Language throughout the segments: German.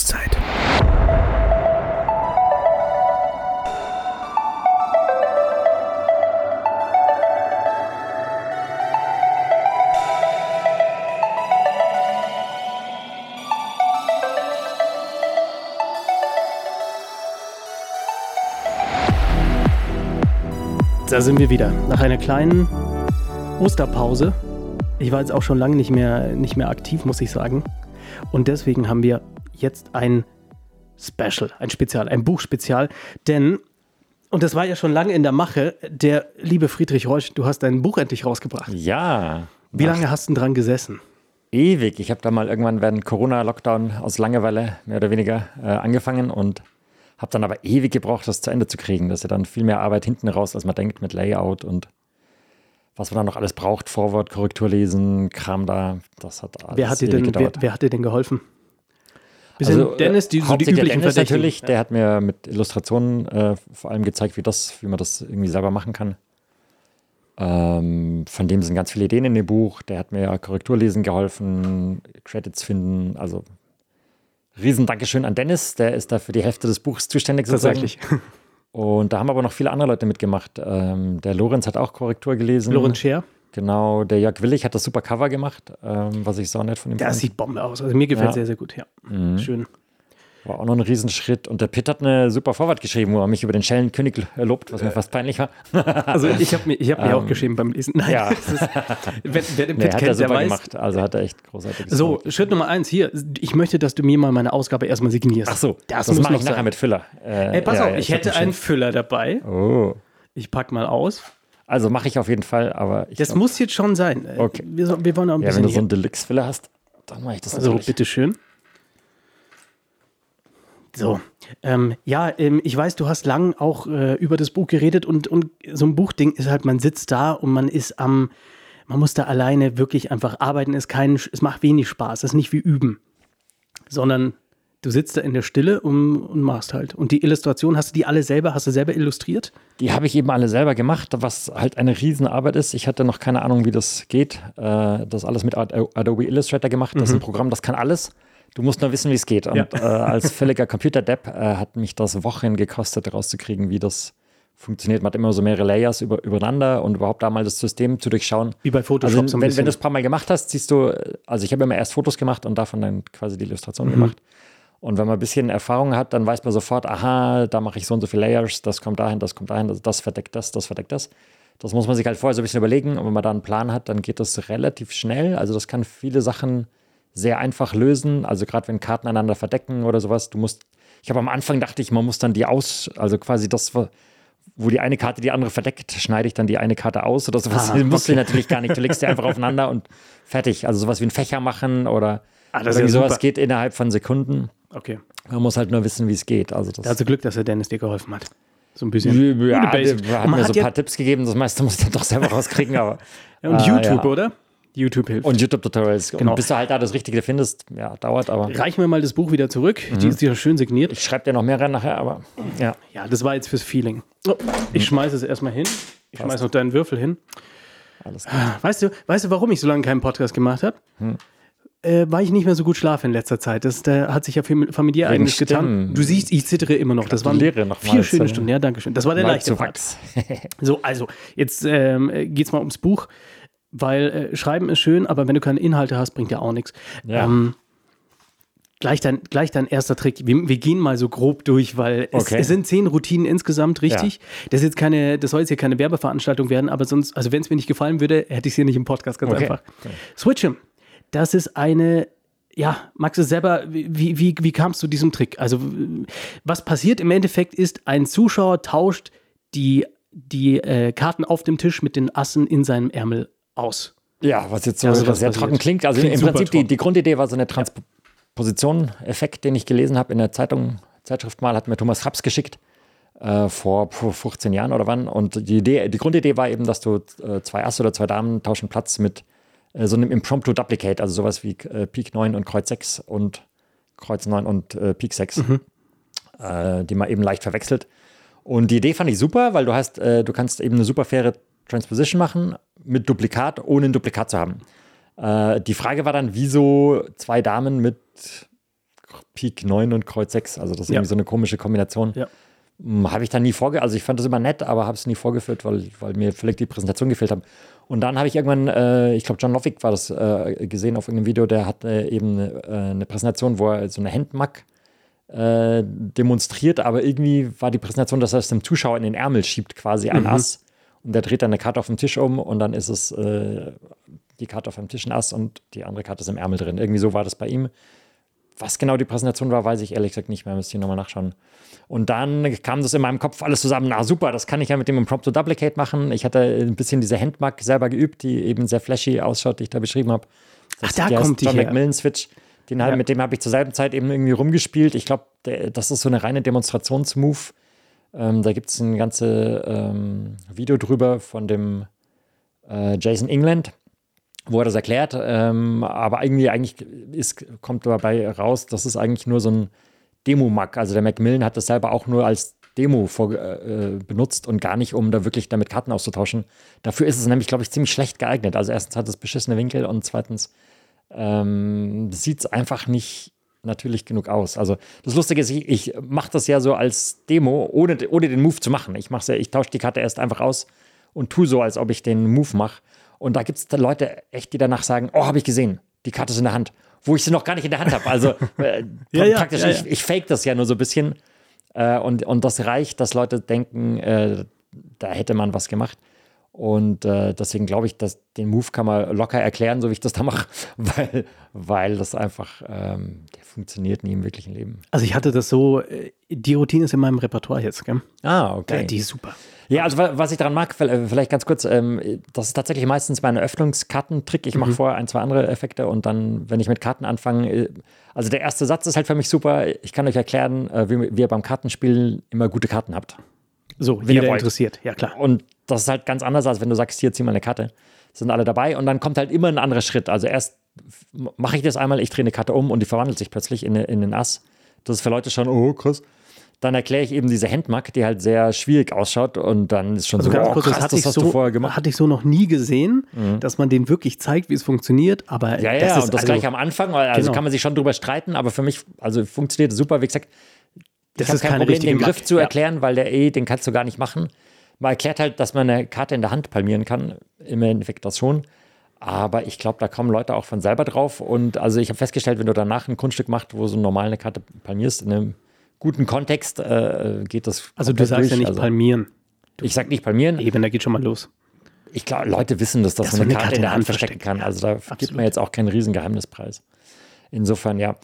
Auszeit. Da sind wir wieder. Nach einer kleinen Osterpause. Ich war jetzt auch schon lange nicht mehr, nicht mehr aktiv, muss ich sagen. Und deswegen haben wir jetzt ein Special, ein Spezial, ein Buchspezial. Denn, und das war ja schon lange in der Mache, der liebe Friedrich Reusch, du hast dein Buch endlich rausgebracht. Ja. Wie lange hast du dran gesessen? Ewig. Ich habe da mal irgendwann während Corona-Lockdown aus Langeweile mehr oder weniger äh, angefangen und habe dann aber ewig gebraucht, das zu Ende zu kriegen. Das ist ja dann viel mehr Arbeit hinten raus, als man denkt mit Layout und was man dann noch alles braucht, Vorwort, Korrektur lesen, Kram da. Das hat alles Wer hat dir denn, wer, gedauert. wer hat dir denn geholfen? Bisschen Also, Dennis, die, so die üblichen Dennis Verdächtigen. natürlich, der hat mir mit Illustrationen äh, vor allem gezeigt, wie, das, wie man das irgendwie selber machen kann. Ähm, von dem sind ganz viele Ideen in dem Buch. Der hat mir Korrekturlesen geholfen, Credits finden. Also riesen Dankeschön an Dennis, der ist da für die Hälfte des Buchs zuständig. sozusagen. Tatsächlich. Und da haben aber noch viele andere Leute mitgemacht. Ähm, der Lorenz hat auch Korrektur gelesen. Lorenz Scher, Genau, der Jörg Willig hat das super Cover gemacht, ähm, was ich so nett von ihm der fand. sieht Bombe aus. Also mir gefällt Ja. Mhm. sehr, sehr gut. Ja, schön. War auch noch ein Riesenschritt. Und der Pitt hat eine super Vorwort geschrieben, wo er mich über den Schellenkönig lobt, was mir fast peinlich war. Also ich habe mir, ich hab mir auch geschrieben beim Lesen. Nein, Ähm, ja. das ist, wer, wer den Nee, Pitt hat er kennt, der super weiß. gemacht. Also hat er echt großartig So, Schritt Nummer eins hier. Ich möchte, dass du mir mal meine Ausgabe erstmal signierst. Ach so, das, das, muss mache noch ich nachher sein. mit Füller. Äh, Ey, pass ja, auf, ich hab hätte einen Füller dabei. Oh. Ich pack mal aus. Also mache ich auf jeden Fall, aber ich Das glaub, muss jetzt schon sein. Äh, Okay. Wir, so- wir wollen auch ein ja, wenn bisschen du so hier. einen Deluxe-Füller hast, dann mache ich das Also natürlich. bitteschön. So, ähm, ja, ähm, ich weiß, du hast lang auch äh, über das Buch geredet und, und so ein Buchding ist halt, man sitzt da und man ist am, man muss da alleine wirklich einfach arbeiten, ist kein, es macht wenig Spaß, es ist nicht wie üben, sondern du sitzt da in der Stille und, und machst halt. Und die Illustration, hast du die alle selber, hast du selber illustriert? Die habe ich eben alle selber gemacht, was halt eine Riesenarbeit ist. Ich hatte noch keine Ahnung, wie das geht. Äh, das alles mit Ad- Adobe Illustrator gemacht. Das ist ein Programm, das kann alles. Du musst nur wissen, wie es geht. Und Ja. äh, als völliger Computerdepp äh, hat mich das Wochen gekostet, rauszukriegen, wie das funktioniert. Man hat immer so mehrere Layers über, übereinander und überhaupt da mal das System zu durchschauen. Wie bei Photoshop Also, wenn, wenn du es ein paar Mal gemacht hast, siehst du, äh, also ich habe immer erst Fotos gemacht und davon dann quasi die Illustration Mhm. gemacht. Und wenn man ein bisschen Erfahrung hat, dann weiß man sofort, aha, da mache ich so und so viele Layers, das kommt dahin, das kommt dahin, das, das verdeckt das, das verdeckt das. Das muss man sich halt vorher so ein bisschen überlegen. Und wenn man da einen Plan hat, dann geht das relativ schnell. Also das kann viele Sachen sehr einfach lösen. Also gerade wenn Karten einander verdecken oder sowas, du musst, ich habe am Anfang dachte ich, man muss dann die aus, also quasi das, wo die eine Karte die andere verdeckt, schneide ich dann die eine Karte aus oder sowas. Ah, Das musst du okay. natürlich gar nicht. Du legst die einfach aufeinander und fertig. Also sowas wie ein Fächer machen oder Ah, sowas super. geht innerhalb von Sekunden. Okay. Man muss halt nur wissen, wie es geht. Also das Also Glück, dass der Dennis dir geholfen hat. So ein bisschen. ja, hat mir hat so ein ja- paar Tipps gegeben. Das meiste muss ich dann doch selber rauskriegen. Aber, Ja, und Ah, YouTube, ja. oder? YouTube hilft. Und YouTube-Tutorials. Genau. Und bis du halt da das Richtige findest, ja, dauert aber. Reichen wir mal das Buch wieder zurück. Die ist ja schön signiert. Ich schreibe dir noch mehr rein nachher, aber ja. Ja, das war jetzt fürs Feeling. Oh, ich schmeiße es erstmal hin. Ich schmeiße noch deinen Würfel hin. Alles gut. Weißt du, weißt du, warum ich so lange keinen Podcast gemacht habe? Hm. Äh, weil ich nicht mehr so gut schlafe in letzter Zeit. Das da hat sich ja fam- familiär Wegen einiges getan. Du siehst, ich zittere immer noch. Das waren vier schöne Stunden. Ja, danke schön. Das war der leichte Part. So, also, jetzt ähm, geht es mal ums Buch, weil äh, Schreiben ist schön, aber wenn du keine Inhalte hast, bringt ja auch nichts. Ja. Ähm, gleich, dein, gleich dein erster Trick. Wir, wir gehen mal so grob durch, weil es, Okay. es sind zehn Routinen insgesamt, richtig? Das, ist jetzt keine, das soll jetzt hier keine Werbeveranstaltung werden, aber sonst, also wenn es mir nicht gefallen würde, hätte ich es hier nicht im Podcast, ganz Okay. einfach. Switchem, das ist eine ja, Max ist selber, wie, wie, wie kam es zu diesem Trick? Also, was passiert im Endeffekt ist, ein Zuschauer tauscht die, die äh, Karten auf dem Tisch mit den Assen in seinem Ärmel aus. Ja, was jetzt so Ja, sowas sehr passiert. trocken klingt. Also Klingt im Prinzip die, die Grundidee war so eine Transposition-Effekt, den ich gelesen habe in der Zeitung, Zeitschrift mal, hat mir Thomas Raps geschickt. Äh, vor puh, 15 Jahren oder wann. Und die, Idee, die Grundidee war eben, dass du äh, zwei Asse oder zwei Damen tauschen Platz mit so einem Impromptu Duplicate, also sowas wie äh, Pik 9 und Kreuz 6 und Kreuz 9 und äh, Pik 6, äh, die man eben leicht verwechselt. Und die Idee fand ich super, weil du hast, äh, du kannst eben eine super faire Transposition machen mit Duplikat, ohne ein Duplikat zu haben. Äh, die Frage war dann, wieso zwei Damen mit Pik 9 und Kreuz 6. Also das ist Ja. irgendwie so eine komische Kombination. Ja. Hm, Habe ich dann nie vorgeführt. Also ich fand das immer nett, aber habe es nie vorgeführt, weil, weil mir völlig die Präsentation gefehlt hat. Und dann habe ich irgendwann, äh, ich glaube, John Lovick war das äh, gesehen auf irgendeinem Video, der hat äh, eben eine Präsentation, wo er so eine Handmack äh, demonstriert, aber irgendwie war die Präsentation, dass er es dem Zuschauer in den Ärmel schiebt, quasi ein Ass. Und der dreht dann eine Karte auf dem Tisch um und dann ist es äh, die Karte auf dem Tisch ein Ass und die andere Karte ist im Ärmel drin. Irgendwie so war das bei ihm. Was genau die Präsentation war, weiß ich ehrlich gesagt nicht mehr. Müsste ich nochmal nachschauen. Und dann kam das in meinem Kopf alles zusammen. Na super, das kann ich ja mit dem Impromptu Duplicate machen. Ich hatte ein bisschen diese Handmark selber geübt, die eben sehr flashy ausschaut, die ich da beschrieben habe. Ach, da kommt die John her. McMillan Switch. Den halt, Ja. Mit dem habe ich zur selben Zeit eben irgendwie rumgespielt. Ich glaube, das ist so eine reine Demonstrationsmove. Ähm, da gibt es ein ganzes ähm, Video drüber von dem äh, Jason England, wo er das erklärt. Ähm, aber irgendwie, eigentlich ist, kommt dabei raus, das ist eigentlich nur so ein Demo-Mac. Also der Macmillan hat das selber auch nur als Demo vor, äh, benutzt und gar nicht, um da wirklich damit Karten auszutauschen. Dafür ist es nämlich, glaube ich, ziemlich schlecht geeignet. Also erstens hat es beschissene Winkel und zweitens ähm, sieht es einfach nicht natürlich genug aus. Also das Lustige ist, ich, ich mache das ja so als Demo, ohne, ohne den Move zu machen. Ich, ja, ich tausche die Karte erst einfach aus und tue so, als ob ich den Move mache. Und da gibt es Leute echt, die danach sagen, oh, habe ich gesehen, die Karte ist in der Hand, wo ich sie noch gar nicht in der Hand habe. Also äh, Ja, ja, praktisch, ja. Ich, ich fake das ja nur so ein bisschen. Äh, und, und das reicht, dass Leute denken, äh, da hätte man was gemacht. Und äh, deswegen glaube ich, dass den Move kann man locker erklären, so wie ich das da mache, weil, weil das einfach, ähm, der funktioniert nie im wirklichen Leben. Also ich hatte das so, äh, die Routine ist in meinem Repertoire jetzt, gell? Ah, okay. Ja, die ist super. Ja, also wa- was ich daran mag, vielleicht vielleicht ganz kurz, ähm, das ist tatsächlich meistens mein Öffnungskartentrick. Ich mache vorher ein, zwei andere Effekte und dann, wenn ich mit Karten anfange, äh, also der erste Satz ist halt für mich super. Ich kann euch erklären, äh, wie, wie ihr beim Kartenspielen immer gute Karten habt. So, ihr jeder wollt. interessiert. Ja, klar. Und das ist halt ganz anders, als wenn du sagst, hier, zieh mal eine Karte. Sind alle dabei und dann kommt halt immer ein anderer Schritt. Also erst mache ich das einmal, ich drehe eine Karte um und die verwandelt sich plötzlich in, in den Ass. Das ist für Leute schon, oh, krass. Dann erkläre ich eben diese Handmark, die halt sehr schwierig ausschaut und dann ist schon Also so, ganz oh, kurz, krass, das hatte ich hast du so, vorher gemacht. Mhm. hatte ich so noch nie gesehen, dass man den wirklich zeigt, wie es funktioniert. Aber Ja, das ja, ist und das also, gleich am Anfang, also Genau. kann man sich schon drüber streiten, aber für mich, also funktioniert es super, wie gesagt, das ich ist kein Problem, den Griff Mark. zu Ja. erklären, weil der eh, den kannst du gar nicht machen. Man erklärt halt, dass man eine Karte in der Hand palmieren kann, im Endeffekt das schon. Aber ich glaube, da kommen Leute auch von selber drauf. Und also ich habe festgestellt, wenn du danach ein Kunststück machst, wo so normal eine Karte palmierst, in einem guten Kontext, äh, geht das. Also du sagst ja durch. nicht Also, palmieren. Ich sag nicht palmieren. Eben, da geht schon mal los. Ich glaube, Leute wissen, dass das Dass so eine man Karte in der Hand verstecken kann. versteckt. Also da gibt absolut. man jetzt auch keinen riesen Geheimnispreis. Insofern, ja.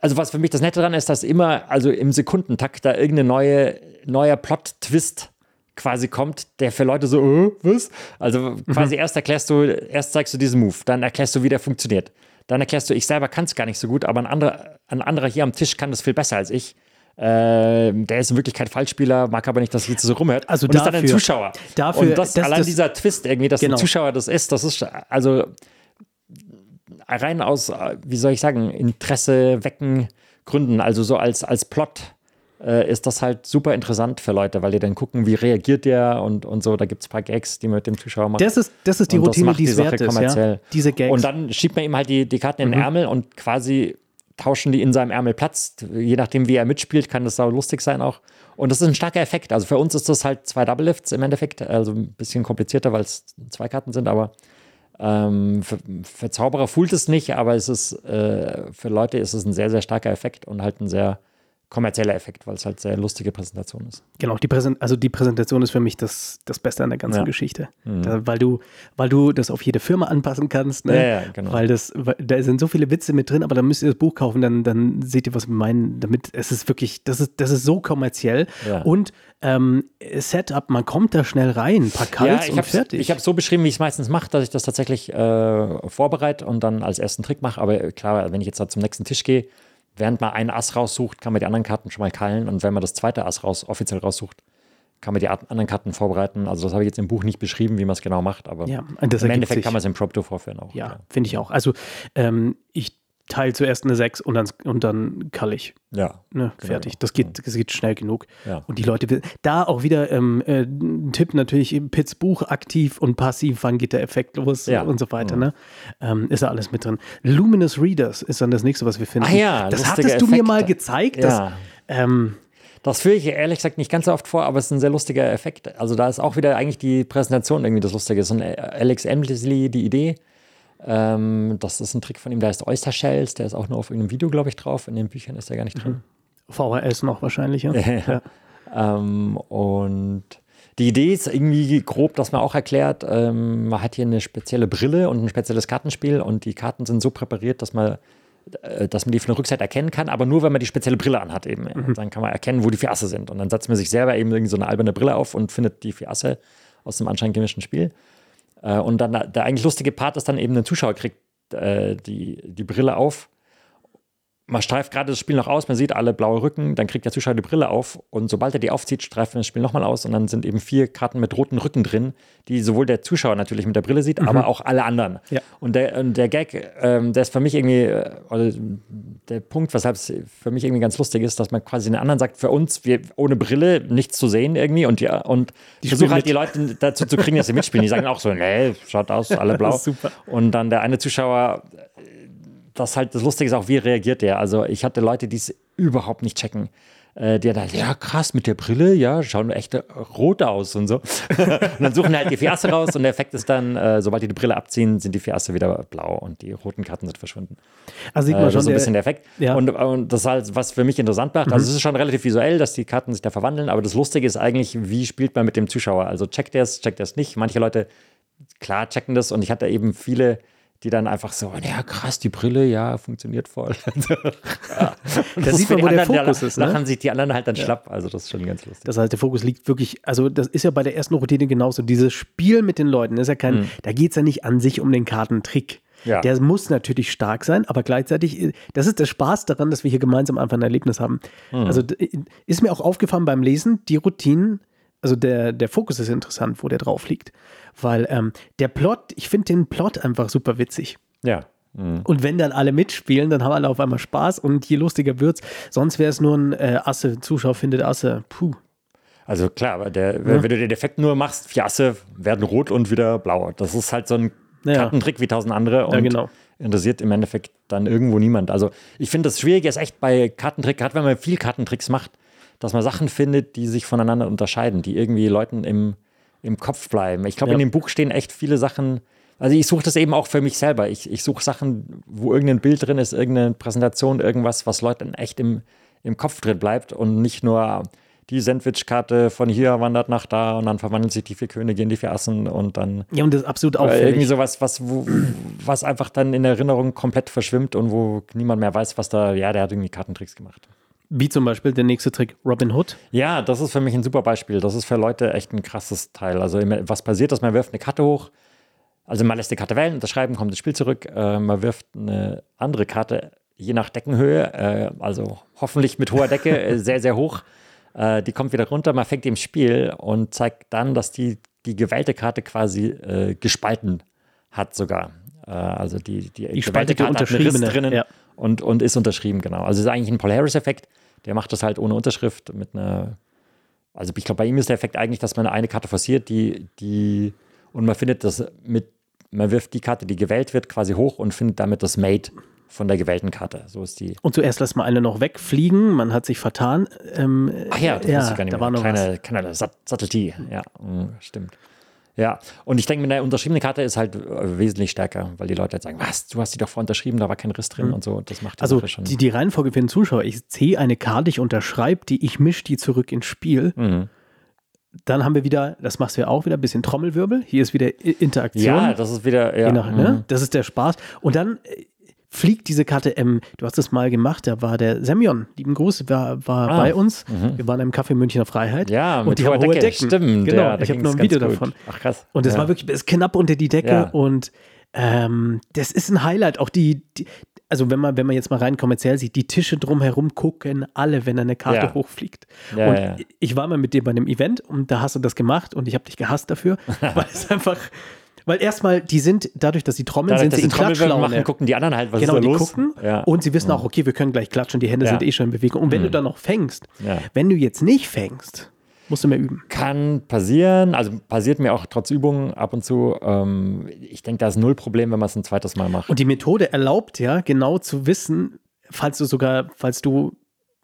Also was für mich das Nette daran ist, dass immer, also im Sekundentakt da irgendeine neue, neuer Plot-Twist quasi kommt, der für Leute so, äh, was? Also quasi erst erklärst du, erst zeigst du diesen Move, dann erklärst du, wie der funktioniert. Dann erklärst du, ich selber kann es gar nicht so gut, aber ein anderer, ein anderer hier am Tisch kann das viel besser als ich. Ähm, der ist in Wirklichkeit Falschspieler, mag aber nicht, dass jetzt so rumhört. Also und ist dann ein dafür- Zuschauer. dafür- und das, das- allein das- dieser Twist irgendwie, dass Genau. ein Zuschauer das ist, das ist also rein aus, äh, wie soll ich sagen, Interesse wecken Gründen, also so als, als Plot äh, ist das halt super interessant für Leute, weil die dann gucken, wie reagiert der und, und so. Da gibt es ein paar Gags, die man mit dem Zuschauer macht. Das ist, das ist die Und das Routine, macht die es wert ist. Ja? kommerziell. Diese Gags. Mhm. Und dann schiebt man ihm halt die, die Karten in den Ärmel und quasi tauschen die in seinem Ärmel Platz. Je nachdem, wie er mitspielt, kann das sau lustig sein auch. Und das ist ein starker Effekt. Also für uns ist das halt zwei Double Lifts im Endeffekt. Also ein bisschen komplizierter, weil es zwei Karten sind, aber ähm, für, für Zauberer fühlt es nicht, aber es ist äh, für Leute ist es ein sehr, sehr starker Effekt und halt ein sehr kommerzieller Effekt, weil es halt sehr lustige Präsentation ist. Genau, die, Präsent also die Präsentation ist für mich das, das Beste an der ganzen Ja. Mhm. Geschichte. Da, weil, du, weil du das auf jede Firma anpassen kannst. Ne? Ja, ja, genau. Weil das, weil, da sind so viele Witze mit drin, aber dann müsst ihr das Buch kaufen, dann, dann seht ihr, was wir meinen. Damit, es ist wirklich, das ist, das ist so kommerziell. Ja. Und ähm, Setup, man kommt da schnell rein, ein paar Kalts ich und fertig. Ich habe so beschrieben, wie ich es meistens mache, dass ich das tatsächlich äh, vorbereite und dann als ersten Trick mache. Aber klar, wenn ich jetzt da zum nächsten Tisch gehe, während man einen Ass raussucht, kann man die anderen Karten schon mal keilen. Und wenn man das zweite Ass raus, offiziell raussucht, kann man die anderen Karten vorbereiten. Also das habe ich jetzt im Buch nicht beschrieben, wie man es genau macht, aber Ja, im Endeffekt sich. kann man es im Prompto vorführen auch. Ja, finde ich auch. Also ähm, ich teile zuerst eine 6 und dann, und dann kall ich. Ja. Ne, Genau. fertig. Das geht, das geht schnell genug. Ja. Und die Leute, da auch wieder ähm, äh, ein Tipp natürlich, Pitts Buch aktiv und passiv, wann geht der Effekt los Ja. Mhm. und so weiter. Ne? Ähm, ist da alles mit drin. Luminous Readers ist dann das nächste, was wir finden. Ah ja, das hattest du mir Effekte. mal gezeigt. Dass, Ja. ähm, Das führe ich ehrlich gesagt nicht ganz so oft vor, aber es ist ein sehr lustiger Effekt. Also da ist auch wieder eigentlich die Präsentation irgendwie das Lustige. Ist ein Alex Emsley die Idee. Ähm, das ist ein Trick von ihm, der heißt Oyster Shells, der ist auch nur auf irgendeinem Video, glaube ich, drauf. In den Büchern ist er gar nicht drin. VHS noch wahrscheinlich, ja. Ja. Ähm, und die Idee ist irgendwie grob, dass man auch erklärt, ähm, man hat hier eine spezielle Brille und ein spezielles Kartenspiel und die Karten sind so präpariert, dass man, äh, dass man die von der Rückseite erkennen kann, aber nur, wenn man die spezielle Brille anhat eben. Und dann kann man erkennen, wo die vier Asse sind. Und dann setzt man sich selber eben irgendwie so eine alberne Brille auf und findet die vier Asse aus dem anscheinend gemischten Spiel. Äh, und dann der eigentlich lustige Part ist dann eben, ein Zuschauer kriegt äh, die, die Brille auf man streift gerade das Spiel noch aus, man sieht alle blaue Rücken, dann kriegt der Zuschauer die Brille auf und sobald er die aufzieht, streift man das Spiel nochmal aus und dann sind eben vier Karten mit roten Rücken drin, die sowohl der Zuschauer natürlich mit der Brille sieht, aber auch alle anderen. Ja. Und, der, und der Gag, ähm, der ist für mich irgendwie, äh, oder der Punkt, weshalb es für mich irgendwie ganz lustig ist, dass man quasi den anderen sagt, für uns, wir ohne Brille nichts zu sehen irgendwie und, ja, und Die versuchen halt die Leute dazu zu kriegen, dass sie mitspielen. Die sagen auch so, nee, schaut aus, alle blau. Super. Und dann der eine Zuschauer das halt das Lustige ist auch, wie reagiert der? Also ich hatte Leute, die es überhaupt nicht checken. Äh, die dann, ja krass, mit der Brille, ja, schauen echt rot aus und so. und dann suchen halt die vier Asse raus und der Effekt ist dann, äh, sobald die die Brille abziehen, sind die vier Asse wieder blau und die roten Karten sind verschwunden. Also sieht Äh, man das schon, ist so ein bisschen der Effekt. ja. Und, und das ist halt, was für mich interessant macht. Also es ist schon relativ visuell, dass die Karten sich da verwandeln, aber das Lustige ist eigentlich, wie spielt man mit dem Zuschauer? Also checkt er es, checkt er es nicht. Manche Leute, klar, checken das und ich hatte eben viele, die dann einfach so, ja krass, die Brille, ja, funktioniert voll. ja. Da das sieht man, die wo der anderen, Fokus ist, ne? Lachen sich die anderen halt dann schlapp. Also das ist schon ganz lustig. Das heißt, der Fokus liegt wirklich, also das ist ja bei der ersten Routine genauso. Dieses Spiel mit den Leuten ist ja kein, da geht es ja nicht an sich um den Kartentrick. Mhm. Ja. Der muss natürlich stark sein, aber gleichzeitig, das ist der Spaß daran, dass wir hier gemeinsam einfach ein Erlebnis haben. Mhm. Also ist mir auch aufgefallen beim Lesen, die Routinen, also der, der Fokus ist interessant, wo der drauf liegt. Weil ähm, der Plot, ich finde den Plot einfach super witzig. Ja. Und wenn dann alle mitspielen, dann haben alle auf einmal Spaß und je lustiger wird's. Sonst wäre es nur ein äh, Asse, Zuschauer findet Asse. Puh. Also klar, aber der, wenn du den Effekt nur machst, vier Asse werden rot und wieder blau. Das ist halt so ein Ja. Kartentrick wie tausend andere und genau. interessiert im Endeffekt dann irgendwo niemand. Also ich finde, das Schwierige ist echt bei Kartentrick, gerade wenn man viel Kartentricks macht, dass man Sachen findet, die sich voneinander unterscheiden, die irgendwie Leuten im, im Kopf bleiben. Ich glaube, Ja. in dem Buch stehen echt viele Sachen. Also ich suche das eben auch für mich selber. Ich, ich suche Sachen, wo irgendein Bild drin ist, irgendeine Präsentation, irgendwas, was Leuten echt im, im Kopf drin bleibt und nicht nur die Sandwich-Karte von hier wandert nach da und dann verwandeln sich die vier Könige in die vier Assen und dann Ja, und das ist absolut äh, irgendwie sowas, was, wo, was einfach dann in der Erinnerung komplett verschwimmt und wo niemand mehr weiß, was da, ja, der hat irgendwie Kartentricks gemacht. Wie zum Beispiel der nächste Trick, Robin Hood. Ja, das ist für mich ein super Beispiel. Das ist für Leute echt ein krasses Teil. Also was passiert ist, man wirft eine Karte hoch, also man lässt die Karte wählen, unterschreiben, kommt das Spiel zurück, äh, man wirft eine andere Karte, je nach Deckenhöhe, äh, also hoffentlich mit hoher Decke, äh, sehr, sehr hoch. Äh, die kommt wieder runter, man fängt die im Spiel und zeigt dann, dass die, die gewählte Karte quasi äh, gespalten hat sogar. Äh, also die, die, gewählte spaltige, Karte hat einen Riss unterschriebene, drinnen ja. Und, und ist unterschrieben, genau. Also es ist eigentlich ein Polaris-Effekt, der macht das halt ohne Unterschrift mit einer also ich glaube, bei ihm ist der Effekt eigentlich, dass man eine Karte forciert, die, die, und man findet das mit, man wirft die Karte, die gewählt wird, quasi hoch und findet damit das Mate von der gewählten Karte. So ist die. Und zuerst lässt man eine noch wegfliegen, man hat sich vertan. Ähm, Ach ja, das ja, ich gar nicht da mehr. war noch was. kleine, Sat. Ja, mm, stimmt. Ja, und ich denke, mit einer unterschriebenen Karte ist halt äh, wesentlich stärker, weil die Leute jetzt sagen, was, du hast die doch vorher unterschrieben, da war kein Riss drin und so. Das macht die Also Sache schon. die, die Reihenfolge für den Zuschauer, ich ziehe eine Karte, ich unterschreibe die, ich mische die zurück ins Spiel. Mhm. Dann haben wir wieder, das machst du ja auch wieder, ein bisschen Trommelwirbel. Hier ist wieder Interaktion. ja, das ist wieder, ja. Genau, ne? mhm. Das ist der Spaß. Und dann äh, fliegt diese Karte, ähm, du hast es mal gemacht, da war der Semyon, lieben Gruß, war, war Ah, bei uns. Wir waren im Café Münchner Freiheit. Ja, und mit die hoher haben hohe Decke. Decken. Stimmt, Genau, ja, ich habe noch ein Video gut. davon. Ach krass. Und das ja. war wirklich bis knapp unter die Decke Ja. und ähm, das ist ein Highlight. Auch die, die, also wenn man, wenn man jetzt mal rein kommerziell sieht, die Tische drumherum gucken alle, wenn eine Karte Ja. hochfliegt. Ja, und ja. ich war mal mit dir bei einem Event und da hast du das gemacht und ich habe dich gehasst dafür, weil es einfach Weil erstmal, die sind, dadurch, dass sie trommeln, Dadurch, sind dass sie in Klatschlaune. machen, gucken die anderen halt, was Genau, ist die da los? gucken Ja. und sie wissen auch, okay, wir können gleich klatschen, die Hände Ja. sind eh schon in Bewegung. Und wenn du dann noch fängst, Ja. wenn du jetzt nicht fängst, musst du mehr üben. Kann passieren, also passiert mir auch trotz Übungen ab und zu. Ähm, ich denke, da ist null Problem, wenn man es ein zweites Mal macht. Und die Methode erlaubt ja genau zu wissen, falls du sogar, falls du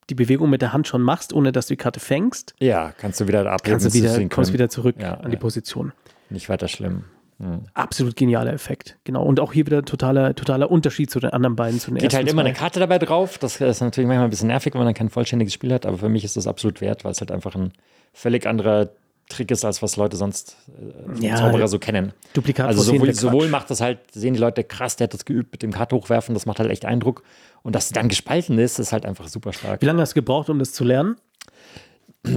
die Bewegung mit der Hand schon machst, ohne dass du die Karte fängst, ja, kannst du wieder abheben. kannst du wieder, kommst wieder zurück Ja, an die. Position. Nicht weiter schlimm. Hm. Absolut genialer Effekt. Genau. Und auch hier wieder totaler, totaler Unterschied zu den anderen beiden. Zu den Geht halt immer zwei. eine Karte dabei drauf. Das ist natürlich manchmal ein bisschen nervig, wenn man dann kein vollständiges Spiel hat, aber für mich ist das absolut wert, weil es halt einfach ein völlig anderer Trick ist, als was Leute sonst äh, Ja, Zauberer so kennen. Duplikat Also sowohl, sowohl macht das halt, sehen die Leute krass, der hat das geübt mit dem Karte hochwerfen, das macht halt echt Eindruck. Und dass sie dann gespalten ist, ist halt einfach super stark. Wie lange hast du gebraucht, um das zu lernen?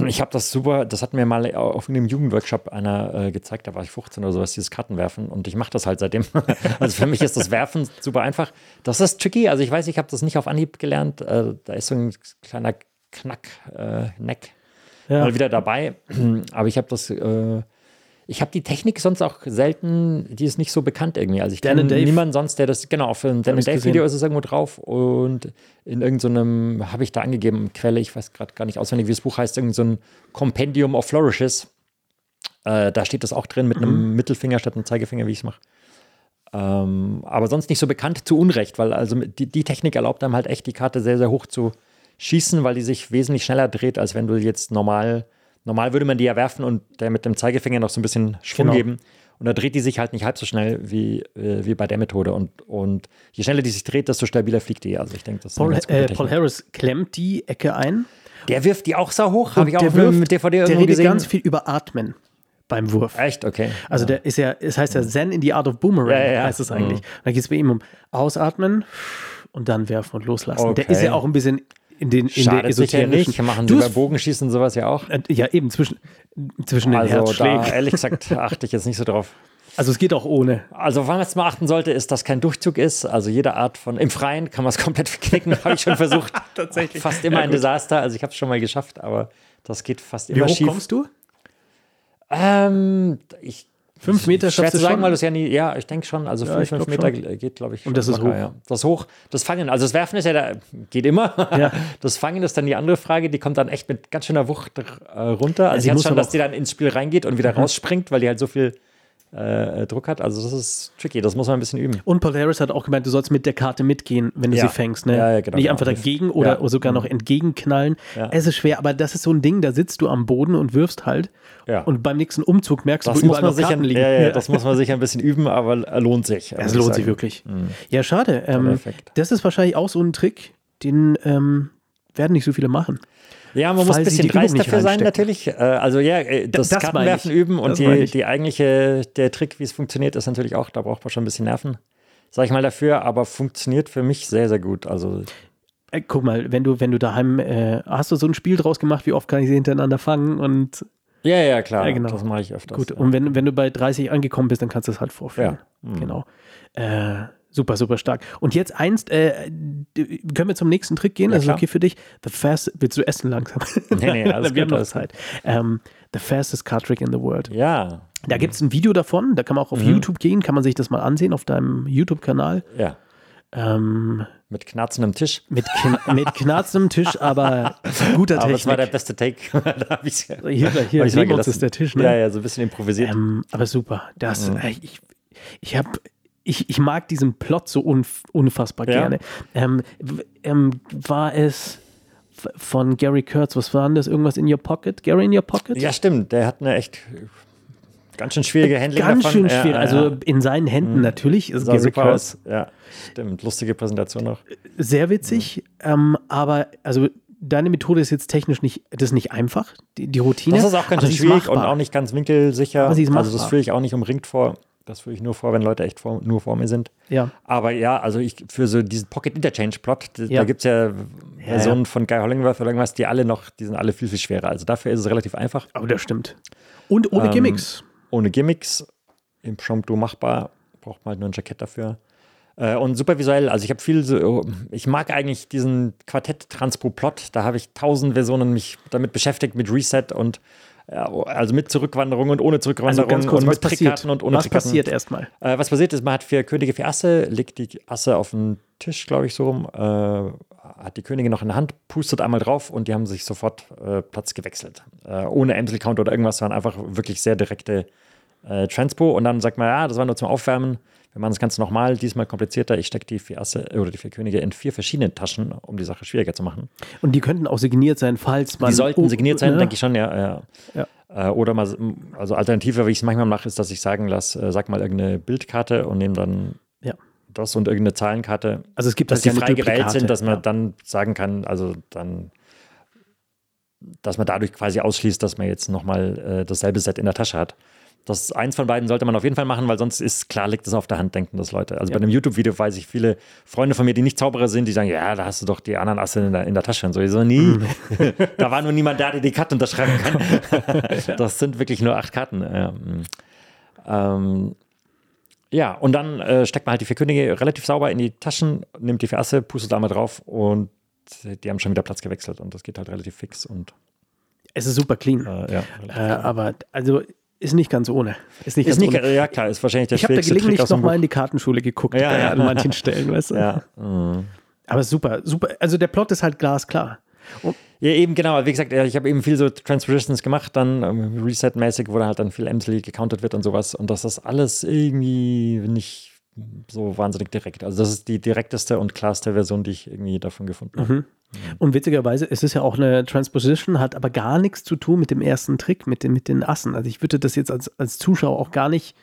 Ich habe das super, das hat mir mal auf einem Jugendworkshop einer äh, gezeigt, da war ich 15 oder sowas, dieses Kartenwerfen und ich mache das halt seitdem. also für mich ist das Werfen super einfach. Das ist tricky, also ich weiß, ich habe das nicht auf Anhieb gelernt. Äh, da ist so ein kleiner Knack, äh, Neck Ja. mal wieder dabei. Aber ich habe das, äh, ich habe die Technik sonst auch selten, die ist nicht so bekannt irgendwie. Also ich kenne niemanden sonst, der das, genau, auf dem Dan Dave. Video ist es irgendwo drauf und in irgendeinem, habe ich da angegeben, Quelle, ich weiß gerade gar nicht auswendig, wie das Buch heißt, irgend so ein Compendium of Flourishes. Äh, da steht das auch drin mit Mhm. einem Mittelfinger statt einem Zeigefinger, wie ich es mache. Ähm, aber sonst nicht so bekannt zu Unrecht, weil also die, die Technik erlaubt einem halt echt, die Karte sehr, sehr hoch zu schießen, weil die sich wesentlich schneller dreht, als wenn du jetzt normal, normal würde man die ja werfen und der mit dem Zeigefinger noch so ein bisschen Schwung Genau. geben. Und da dreht die sich halt nicht halb so schnell wie, äh, wie bei der Methode. Und, und je schneller die sich dreht, desto stabiler fliegt die. Also ich denke, das Paul, äh. Paul Harris klemmt die Ecke ein. Der wirft die auch sau hoch, habe ich auch der wirft- DVD Der irgendwo redet gesehen. ganz viel über Atmen beim Wurf. Echt, okay. Also der ist ja, es heißt ja Zen in the Art of Boomerang, Ja, ja, heißt es eigentlich. Mhm. Da geht es bei ihm um Ausatmen und dann werfen und loslassen. Der Okay. ist ja auch ein bisschen in den in der Schadet sicher esoterischen. nicht. Machen Du sie bei hast- Bogenschießen sowas ja auch. äh, ja, eben zwischen, zwischen den Also Herzschlägen. da, ehrlich gesagt, achte ich jetzt nicht so drauf. Also es geht auch ohne. Also, woran man jetzt mal achten sollte, ist, dass kein Durchzug ist. Also, jede Art von. Im Freien kann man es komplett verknicken, habe ich schon versucht. Tatsächlich. Fast immer Ja, ein. Desaster. Also, ich habe es schon mal geschafft, aber das geht fast Wie immer hoch schief. kommst du? Ähm, ich, Fünf Meter schwer schaffst zu du sagen, schon? weil du es ja nie. Ja, ich denke schon. Also, Ja, fünf, Meter schon. geht, glaube ich. Und das ist locker, hoch. Ja. Das hoch. Das Fangen. Also, das Werfen ist ja da. Geht immer. Ja. Das Fangen ist dann die andere Frage. Die kommt dann echt mit ganz schöner Wucht äh, runter. Also, sie ich hatte schon, dass die dann ins Spiel reingeht und wieder Mhm. rausspringt, weil die halt so viel äh, Druck hat. Also, das ist tricky. Das muss man ein bisschen üben. Und Paul Harris hat auch gemeint, du sollst mit der Karte mitgehen, wenn du Ja. sie fängst. Ne? Ja, ja, genau, Nicht genau. einfach dagegen oder, oder sogar noch entgegenknallen. Ja. Es ist schwer, aber das ist so ein Ding, da sitzt du am Boden und wirfst halt. Und beim nächsten Umzug merkst Das du, wo überall noch Karten liegen. ja, das muss man sich ein bisschen üben, aber er lohnt sich. Es ich lohnt sich wirklich. Ja, schade. Ähm, das ist wahrscheinlich auch so ein Trick, den ähm, werden nicht so viele machen. Ja, man muss ein bisschen dreist dafür sein, natürlich. Äh, Also ja, äh, das, das Kartenwerfen üben und die, die eigentliche, der Trick, wie es funktioniert, ist natürlich auch, da braucht man schon ein bisschen Nerven, sag ich mal dafür, aber funktioniert für mich sehr, sehr gut. Also Äh, guck mal, wenn du, wenn du daheim, äh, hast du so ein Spiel draus gemacht, wie oft kann ich sie hintereinander fangen und ja, ja, klar, Ja, genau. das mache ich öfters. gut. ja. Und wenn, wenn du bei 30 angekommen bist, dann kannst du es halt vorführen. Ja. Mhm. Genau. Äh, super, super stark. Und jetzt eins, äh, können wir zum nächsten Trick gehen? Ja, das ist klar. okay für dich? The fast, willst du essen langsam? Nee, nee, alles wir haben noch alles Zeit. Ähm, the fastest card trick in the world. ja, Da gibt es ein Video davon, da kann man auch auf Mhm. YouTube gehen, kann man sich das mal ansehen auf deinem YouTube-Kanal. ja, Ähm, mit knarzendem Tisch. mit, kn mit knarzendem Tisch, aber guter Aber es war der Technik. beste Take. da hab ich's, Hier, hab hier ich's uns gelassen. ist der Tisch, ne? Ja, ja, so ein bisschen improvisiert. Ähm, aber super. Das, äh, ich, ich habe. Ich, ich mag diesen Plot so unf unfassbar Ja. gerne. Ähm, ähm, war es von Gary Kurtz, was war denn das? Irgendwas in your pocket? Gary in your pocket? ja, stimmt, der hat eine echt ganz schön schwierige Handling Ganz davon. schön schwierig. ja, Also ja. in seinen Händen natürlich ist sah Gary super Kurtz aus. Ja, stimmt. Lustige Präsentation noch. sehr witzig, ähm, aber also deine Methode ist jetzt technisch nicht, das ist nicht einfach, die, die Routine. Das ist auch ganz schön schwierig und machbar. auch nicht ganz winkelsicher. Aber sie ist also das machbar. führe ich auch nicht umringt vor. Das führe ich nur vor, wenn Leute echt vor, nur vor mir sind. Ja. Aber ja, also ich für so diesen Pocket Interchange Plot, d- Ja. da gibt es ja Versionen ja. von Guy Hollingworth oder irgendwas, die alle noch, die sind alle viel, viel schwerer. Also dafür ist es relativ einfach. Aber das stimmt. Und ohne Ähm, Gimmicks. Ohne Gimmicks, im Prompto machbar, braucht man halt nur ein Jackett dafür. Äh, und super visuell, also ich habe viel so, ich mag eigentlich diesen Quartett-Transpo-Plot, da habe ich tausend Versionen mich damit beschäftigt, mit Reset und also mit Zurückwanderung und ohne Zurückwanderung Also ganz kurz, und was mit passiert? Trickkarten und ohne was Trickkarten. passiert erstmal? Äh, was passiert ist, man hat vier Könige, vier Asse, legt die Asse auf den Tisch, glaube ich, so rum, äh, hat die Könige noch in der Hand, pustet einmal drauf und die haben sich sofort äh, Platz gewechselt. Äh, ohne Emsel-Count oder irgendwas, sondern einfach wirklich sehr direkte äh, Transpo. Und dann sagt man, ja, das war nur zum Aufwärmen. Wir machen das Ganze nochmal, diesmal komplizierter. Ich stecke die vier Asse oder die vier Könige in vier verschiedene Taschen, um die Sache schwieriger zu machen. Und die könnten auch signiert sein, falls man. Die sollten oh, signiert sein, ne? denke ich schon, ja. ja. Ja. Äh, oder mal, also Alternative, wie ich es manchmal mache, ist, dass ich sagen lasse, äh, sag mal irgendeine Bildkarte und nehme dann Ja. das und irgendeine Zahlenkarte, Also es gibt dass das die ja frei gewählt sind, dass man ja. dann sagen kann, also dann, dass man dadurch quasi ausschließt, dass man jetzt nochmal äh, dasselbe Set in der Tasche hat. Das eins von beiden sollte man auf jeden Fall machen, weil sonst ist klar, liegt es auf der Hand, denken das Leute. Also Ja. bei einem YouTube-Video weiß ich viele Freunde von mir, die nicht Zauberer sind, die sagen, ja, da hast du doch die anderen Asse in der, in der Tasche. Und so, ich so, nie. da war nur niemand da, der die Karte unterschreiben kann. das sind wirklich nur acht Karten. Ja, ähm, ja und dann äh, steckt man halt die vier Könige relativ sauber in die Taschen, nimmt die vier Asse, pustet da mal drauf und die haben schon wieder Platz gewechselt und das geht halt relativ fix und Es ist super clean. äh, ja. Äh, aber also ist nicht ganz ohne. Ist nicht Ist ganz nicht, ohne. ja klar, ist wahrscheinlich der Ich habe da gelegentlich nochmal in die Kartenschule geguckt Ja, äh, ja. an manchen Stellen, weißt du? Ja, mhm. Aber super, super. Also der Plot ist halt glasklar. Und ja, eben genau. Wie gesagt, ich habe eben viel so Transpositions gemacht, dann ähm, Reset-mäßig, wo da halt dann viel Emsley gecountet wird und sowas. Und das ist alles irgendwie nicht so wahnsinnig direkt. Also das ist die direkteste und klarste Version, die ich irgendwie davon gefunden habe. Mhm. Und witzigerweise, es ist ja auch eine Transposition, hat aber gar nichts zu tun mit dem ersten Trick, mit den, mit den Assen. Also ich würde das jetzt als, als Zuschauer auch gar nicht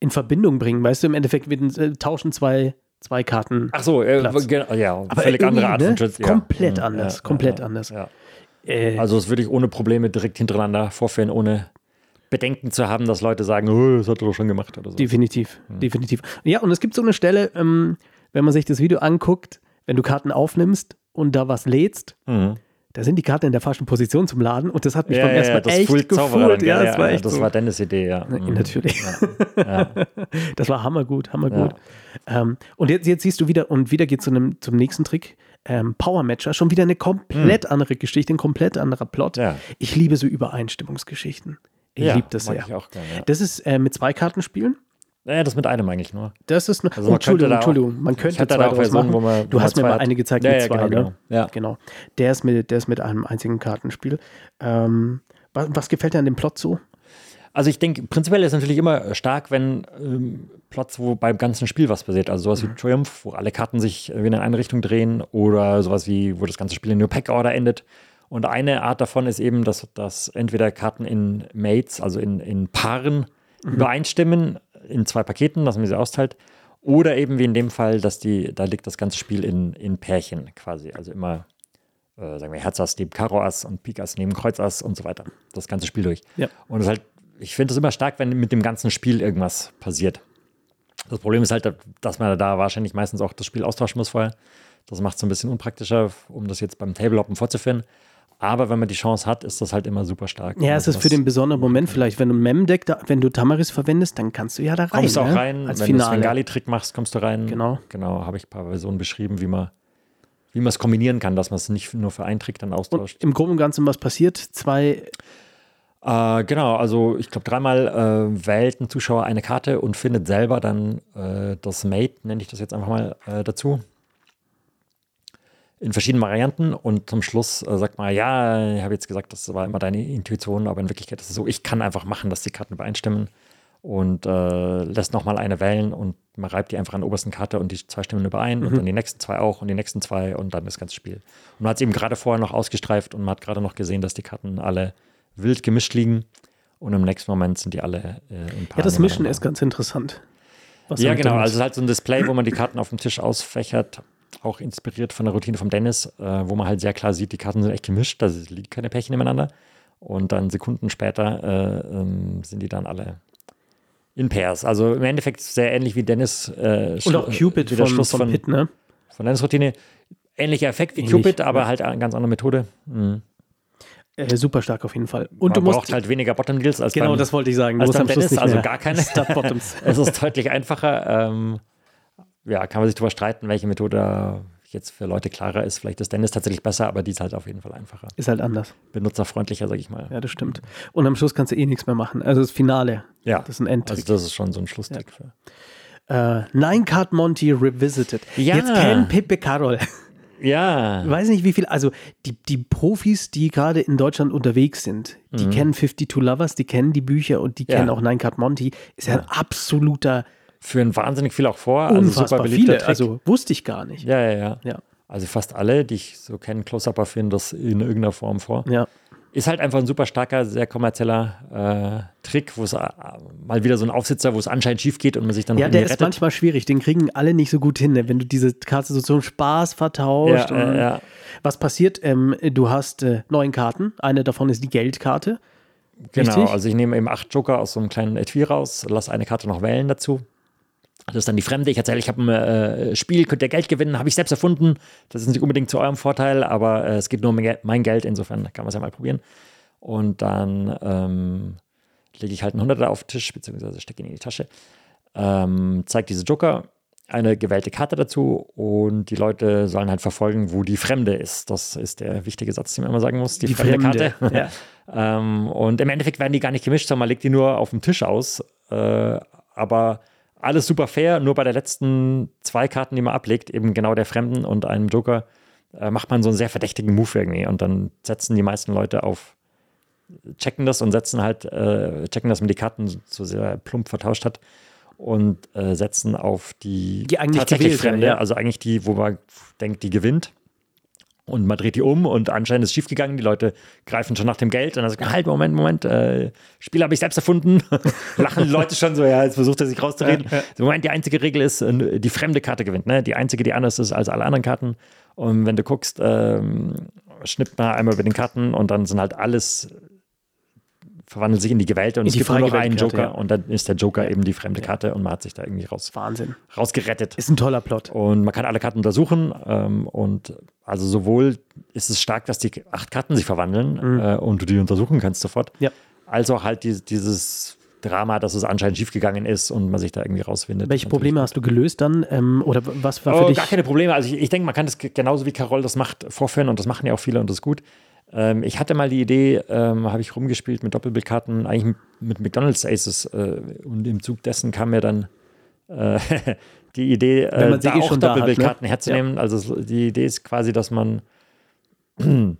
in Verbindung bringen. Weißt du, im Endeffekt werden, äh, tauschen zwei, zwei Karten. Ach so, äh, Platz. ge- ja, Aber völlig andere Art irgendwie, von ne? Trans-. Komplett Mhm, anders, ja, komplett ja, anders. Äh, Also das würde ich ohne Probleme direkt hintereinander vorführen, ohne Bedenken zu haben, dass Leute sagen, oh, das hat er doch schon gemacht oder so. definitiv, Mhm. definitiv. Ja, und es gibt so eine Stelle, ähm, wenn man sich das Video anguckt, wenn du Karten aufnimmst und da was lädst, Mhm. da sind die Karten in der falschen Position zum Laden und das hat mich Ja, beim ja, ersten ja, Mal das echt gefühlt. Ja, gell? das war echt das so. war Dennis Idee, ja. Mhm. Natürlich. Ja. Das war hammergut, hammergut. Ähm, und jetzt, jetzt siehst du wieder, und wieder geht es zu einem, zum nächsten Trick. Ähm, Power Matcher, schon wieder eine komplett andere Geschichte, ein komplett anderer Plot. Ja. Ich liebe so Übereinstimmungsgeschichten. Ich Ja, liebe das sehr. Auch gerne, ja. Das ist äh, mit zwei Karten spielen. Naja, das mit einem eigentlich nur. Das ist nur, Also oh, Entschuldigung, Entschuldigung. Man könnte zwei da auch draus machen. wo man- wo du man hast mir mal eine gezeigt Ja, mit ja, zwei, genau, ne? genau. Ja. genau. Der ist mit, der ist mit einem einzigen Kartenspiel. Ähm, was, was gefällt dir an dem Plot so? Also ich denke, prinzipiell ist es natürlich immer stark, wenn ähm, Plots, wo beim ganzen Spiel was passiert. Also sowas wie Triumph, wo alle Karten sich in eine Richtung drehen oder sowas wie, wo das ganze Spiel in New Pack Order endet. Und eine Art davon ist eben, dass, dass entweder Karten in Mates, also in, in Paaren, übereinstimmen, in zwei Paketen, dass man sie austeilt. Oder eben wie in dem Fall, dass die, da liegt das ganze Spiel in, in Pärchen quasi. Also immer, äh, sagen wir, Herz Ass neben Karo Ass und Pik Ass neben Kreuz Ass und so weiter. Das ganze Spiel durch. Ja. Und es halt, ich finde es immer stark, wenn mit dem ganzen Spiel irgendwas passiert. Das Problem ist halt, dass man da wahrscheinlich meistens auch das Spiel austauschen muss vorher. Das macht es ein bisschen unpraktischer, um das jetzt beim Tablehoppen vorzuführen. Aber wenn man die Chance hat, ist das halt immer super stark. Ja, es ist für den besonderen Moment vielleicht, wenn du Mem-Deck, wenn du Tamaris verwendest, dann kannst du ja da rein. Kommst du auch ne? rein, Als wenn du Finale. Bengali-Trick machst, kommst du rein. Genau. Genau, habe ich ein paar Versionen beschrieben, wie man wie man es kombinieren kann, dass man es nicht nur für einen Trick dann Und austauscht. im Groben und Ganzen, was passiert? Zwei, Äh, genau, also ich glaube, dreimal äh, wählt ein Zuschauer eine Karte und findet selber dann äh, das Mate, nenne ich das jetzt einfach mal äh, dazu. In verschiedenen Varianten und zum Schluss äh, sagt man, ja, ich habe jetzt gesagt, das war immer deine Intuition, aber in Wirklichkeit ist es so, ich kann einfach machen, dass die Karten übereinstimmen und äh, lässt nochmal eine wählen und man reibt die einfach an der obersten Karte und die zwei stimmen überein und dann die nächsten zwei auch und die nächsten zwei und dann das ganze Spiel. Und man hat es eben gerade vorher noch ausgestreift und man hat gerade noch gesehen, dass die Karten alle wild gemischt liegen und im nächsten Moment sind die alle äh, in Paaren ja, das Mischen ist ganz interessant. Was Ja, genau. Also es ist. ist halt so ein Display, wo man die Karten auf dem Tisch ausfächert, auch inspiriert von der Routine von Dennis, äh, wo man halt sehr klar sieht, die Karten sind echt gemischt, da liegen keine Pärchen nebeneinander. Und dann Sekunden später äh, ähm, sind die dann alle in Pairs. Also im Endeffekt sehr ähnlich wie Dennis. Äh, Und auch Cupid wie der vom, Schluss vom von, Pit, ne? von Dennis Routine. Ähnlicher Effekt wie Ähnlich, Cupid, aber ja. halt eine ganz andere Methode. Mhm. Äh, super stark auf jeden Fall. Und du man musst. braucht halt weniger Bottom Deals als genau, beim, das wollte ich sagen. Du als beim Dennis, also gar keine. Stud Bottoms. es ist deutlich einfacher. Ähm, ja, kann man sich darüber streiten, welche Methode jetzt für Leute klarer ist. Vielleicht ist Dennis tatsächlich besser, aber die ist halt auf jeden Fall einfacher. Ist halt anders. Benutzerfreundlicher, sag ich mal. Ja, das stimmt. Und am Schluss kannst du eh nichts mehr machen. Also das Finale. Ja. Das ist ein Endtrick. Also das ist schon so ein Schlusstrick. für- Äh, Nine Card Monty Revisited. Ja. Jetzt kennen Pepe Carol. Ja. Ich weiß nicht, wie viel, also die, die Profis, die gerade in Deutschland unterwegs sind, die kennen 52 Lovers, die kennen die Bücher und die Mhm. Ja. kennen auch Nine Card Monty. Ist ja ein absoluter, Führen wahnsinnig viel auch vor. Also super unfassbar beliebter viele. Trick. Also wusste ich gar nicht. ja, ja, ja, Ja. Also fast alle, die ich so kenne, Close-Upper führen das in irgendeiner Form vor. Ja. Ist halt einfach ein super starker, sehr kommerzieller äh, Trick, wo es äh, mal wieder so ein Aufsitzer, wo es anscheinend schief geht und man sich dann Ja, der ist rettet. manchmal schwierig. Den kriegen alle nicht so gut hin, ne? wenn du diese Karte so zum Spaß vertauscht. Ja, ja, ja. Was passiert? Ähm, du hast äh, neun Karten. Eine davon ist die Geldkarte. Genau, Richtig? also ich nehme eben acht Joker aus so einem kleinen Etui raus, lasse eine Karte noch wählen dazu. Das ist dann die Fremde. Ich erzähle, ich habe ein äh, Spiel, könnt ihr Geld gewinnen, habe ich selbst erfunden. Das ist nicht unbedingt zu eurem Vorteil, aber äh, es geht nur um mein Gel- mein Geld, insofern kann man es ja mal probieren. Und dann ähm, lege ich halt einen Hunderter auf den Tisch, beziehungsweise stecke ihn in die Tasche, ähm, zeige diese Joker, eine gewählte Karte dazu und die Leute sollen halt verfolgen, wo die Fremde ist. Das ist der wichtige Satz, den man immer sagen muss. Die, Die fremde, Fremde, Karte. ja. ähm, und im Endeffekt werden die gar nicht gemischt, sondern man legt die nur auf dem Tisch aus. Äh, aber alles super fair, nur bei der letzten zwei Karten, die man ablegt, eben genau der Fremden und einem Joker, äh, macht man so einen sehr verdächtigen Move irgendwie. Und dann setzen die meisten Leute auf, checken das und setzen halt, äh, checken, dass man die Karten so sehr plump vertauscht hat und äh, setzen auf die, Die eigentlich tatsächlich Fremde, ja. also eigentlich die, wo man denkt, die gewinnt. Und man dreht die um und anscheinend ist es schiefgegangen. Die Leute greifen schon nach dem Geld und dann sagen, halt, Moment, Moment, äh, Spiel habe ich selbst erfunden. Lachen die Leute schon so, ja, jetzt versucht er sich rauszureden. So, Moment, die einzige Regel ist, äh, die fremde Karte gewinnt. Ne? Die einzige, die anders ist als alle anderen Karten. Und wenn du guckst, ähm, schnippt man einmal über den Karten und dann sind halt alles verwandelt sich in die gewählte und In es gibt nur noch einen Joker ja. und dann ist der Joker eben die fremde Karte und man hat sich da irgendwie raus, Wahnsinn. rausgerettet. Ist ein toller Plot. Und man kann alle Karten untersuchen. Ähm, und also sowohl ist es stark, dass die acht Karten sich verwandeln äh, und du die untersuchen kannst sofort, Mhm. Ja. als auch halt die, dieses Drama, dass es anscheinend schiefgegangen ist und man sich da irgendwie rausfindet. Welche Probleme hast du gelöst dann? Ähm, oder was war für Oh, dich? gar keine Probleme. Also ich, ich denke, man kann das ge- genauso wie Carol das macht, vorführen und das machen ja auch viele und das ist gut. Ähm, ich hatte mal die Idee, ähm, habe ich rumgespielt mit Doppelbildkarten, eigentlich mit, McDonalds Aces äh, und im Zug dessen kam mir dann äh, die Idee, äh, da eh auch ne? Doppelbildkarten herzunehmen. Also es- die Idee ist quasi, dass man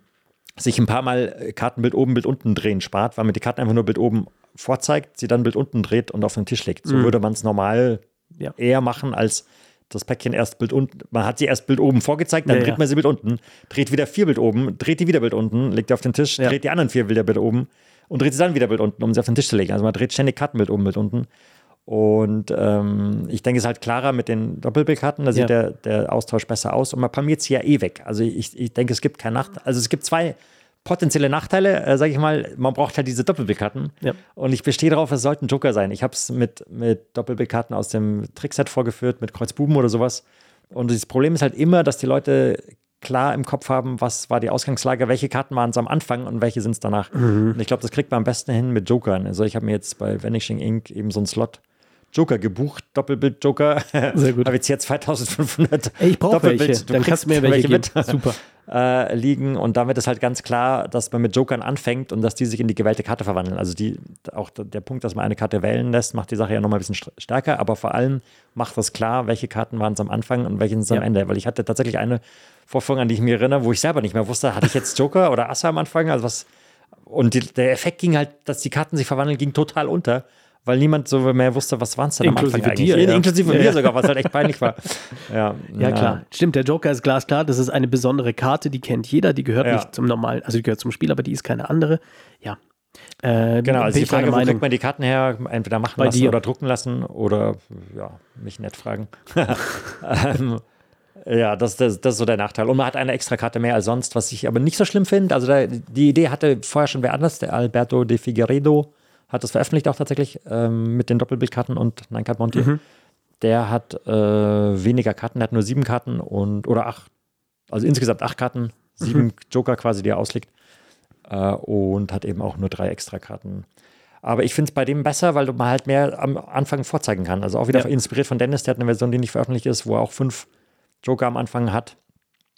sich ein paar Mal äh, Kartenbild oben, Bild unten drehen spart, weil man die Karten einfach nur Bild oben vorzeigt, sie dann Bild unten dreht und auf den Tisch legt. So würde man es normal Mhm. Ja. eher machen, als das Päckchen erst Bild unten. Man hat sie erst Bild oben vorgezeigt, dann Ja, dreht man sie Bild unten, dreht wieder vier Bild oben, dreht die wieder Bild unten, legt die auf den Tisch, dreht die anderen vier Bilder Bild oben und dreht sie dann wieder Bild unten, um sie auf den Tisch zu legen. Also man dreht ständig Kartenbild oben, Bild unten. Und ähm, ich denke, es ist halt klarer mit den Doppelbildkarten, da sieht der, der Austausch besser aus und man palmiert sie ja eh weg. Also ich, ich denke, es gibt keinen Nachteil. Also es gibt zwei potenzielle Nachteile, äh, sage ich mal. Man braucht halt diese Doppelbildkarten. Ja. Und ich bestehe darauf, es sollten Joker sein. Ich habe es mit, mit Doppelbildkarten aus dem Trickset vorgeführt, mit Kreuzbuben oder sowas. Und das Problem ist halt immer, dass die Leute klar im Kopf haben, was war die Ausgangslage, welche Karten waren es am Anfang und welche sind es danach. Mhm. Und ich glaube, das kriegt man am besten hin mit Jokern. Also ich habe mir jetzt bei Vanishing Inc. eben so einen Slot Joker gebucht, Doppelbild-Joker. Sehr gut. habe jetzt hier 2500 Ey, ich brauche Doppelbild- welche. du Dann kannst du mir welche geben. mit Super. Äh, liegen und damit ist halt ganz klar, dass man mit Jokern anfängt und dass die sich in die gewählte Karte verwandeln. Also die, auch der- Punkt, dass man eine Karte wählen lässt, macht die Sache ja nochmal ein bisschen st- stärker, aber vor allem macht das klar, welche Karten waren es am Anfang und welche sind es Ja. am Ende. Weil ich hatte tatsächlich eine Vorführung, an die ich mich erinnere, wo ich selber nicht mehr wusste, hatte ich jetzt Joker oder Asse am Anfang, also was und die, der Effekt ging halt, dass die Karten sich verwandeln, ging total unter. Weil niemand so mehr wusste, was waren es denn am Inklusive Anfang eigentlich. dir, ja. Inklusive Ja, mir sogar, was halt echt peinlich war. Ja, Ja, klar. Stimmt, der Joker ist glasklar. Das ist eine besondere Karte, die kennt jeder. Die gehört nicht zum normalen, also die gehört zum Spiel, aber die ist keine andere. Ja. Äh, Genau, also die Frage, wo Meinung. kriegt man die Karten her? Entweder machen Bei lassen dir. oder drucken lassen oder ja, mich nett fragen. ähm, ja, das, das, das ist so der Nachteil. Und man hat eine extra Karte mehr als sonst, was ich aber nicht so schlimm finde. Also da, die Idee hatte vorher schon wer anders, der Alberto de Figueredo hat das veröffentlicht auch tatsächlich ähm, mit den Doppelbildkarten und Nine Card Monty. Mhm. Der hat äh, weniger Karten, der hat nur sieben Karten und oder acht, also insgesamt acht Karten, sieben Mhm. Joker quasi, die er auslegt äh, und hat eben auch nur drei Extrakarten. Aber ich finde es bei dem besser, weil man halt mehr am Anfang vorzeigen kann. Also auch wieder Ja. inspiriert von Dennis, der hat eine Version, die nicht veröffentlicht ist, wo er auch fünf Joker am Anfang hat.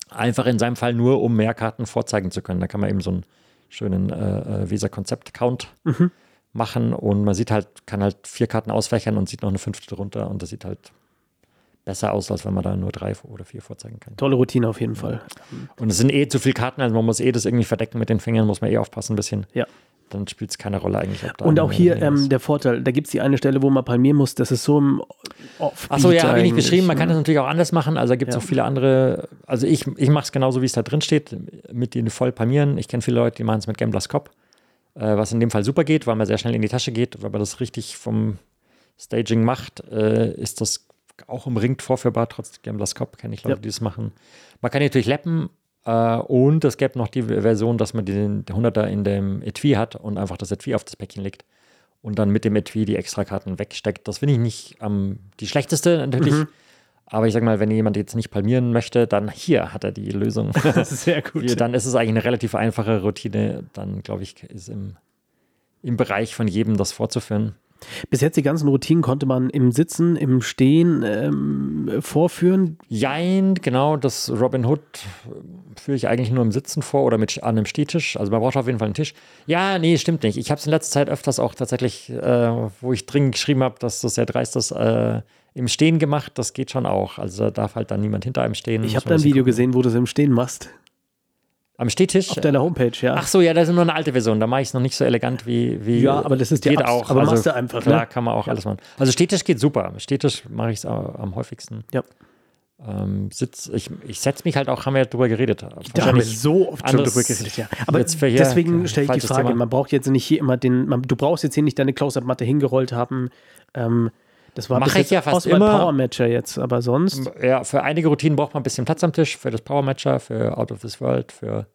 Einfach in seinem Fall nur, um mehr Karten vorzeigen zu können. Da kann man eben so einen schönen äh, Visa-Konzept-Count mhm. Machen und man sieht halt, kann halt vier Karten ausfächern und sieht noch eine fünfte drunter und das sieht halt besser aus, als wenn man da nur drei oder vier vorzeigen kann. Tolle Routine auf jeden Fall. Und es sind eh zu viele Karten, also man muss eh das irgendwie verdecken mit den Fingern, muss man eh aufpassen ein bisschen. Ja dann spielt es keine Rolle eigentlich. und auch hier ähm, der Vorteil, da gibt es die eine Stelle, wo man palmieren muss, das ist so im Achso, ja, habe ich nicht geschrieben, man kann das natürlich auch anders machen, also da gibt es ja. auch viele andere, also ich, ich mache es genauso, wie es da drin steht, mit denen voll palmieren. Ich kenne viele Leute, die machen es mit Gamblers Cop, äh, was in dem Fall super geht, weil man sehr schnell in die Tasche geht, weil man das richtig vom Staging macht, äh, ist das auch umringt vorführbar, trotz Gamblers Cop kenne ich Leute, ja. die das machen. Man kann natürlich lappen, Uh, und es gäbe noch die Version, dass man den 100er in dem Etui hat und einfach das Etui auf das Päckchen legt und dann mit dem Etui die Extrakarten wegsteckt. Das finde ich nicht ähm, die schlechteste natürlich. Mhm. Aber ich sage mal, wenn jemand jetzt nicht palmieren möchte, dann hier hat er die Lösung. Das ist sehr gut. dann ist es eigentlich eine relativ einfache Routine. Dann glaube ich, ist im, im Bereich von jedem das vorzuführen. Bis jetzt die ganzen Routinen konnte man im Sitzen, im Stehen ähm, vorführen. Jein, genau. Das Robin Hood äh, führe ich eigentlich nur im Sitzen vor oder mit an einem Stehtisch. Also man braucht auf jeden Fall einen Tisch. Ja, nee, stimmt nicht. Ich habe es in letzter Zeit öfters auch tatsächlich, äh, wo ich dringend geschrieben habe, dass das sehr dreist ist, äh, im Stehen gemacht. Das geht schon auch. Also da darf halt dann niemand hinter einem stehen. Ich habe da ein Video gucken. gesehen, wo du es im Stehen machst. Am Stehtisch? Auf deiner Homepage, ja. Ach so, ja, das ist nur eine alte Version. Da mache ich es noch nicht so elegant wie, wie. Ja, aber das ist geht auch. Aber also, machst du einfach. Klar, ne? kann man auch ja. alles machen. Also Stehtisch geht super. Stehtisch mache ich es am häufigsten. Ja. Ähm, sitz, ich ich setze mich halt auch, haben wir ja drüber geredet. Da haben wir so oft schon drüber geredet, ja. Aber deswegen stelle ich die Frage, Thema. man braucht jetzt nicht hier immer den, man, du brauchst jetzt hier nicht deine Close-Up-Matte hingerollt haben. Ähm, das war Mache ich ja fast immer. Power Matcher jetzt, aber sonst. Ja, für einige Routinen braucht man ein bisschen Platz am Tisch, für das Power Matcher, für Out of this World, für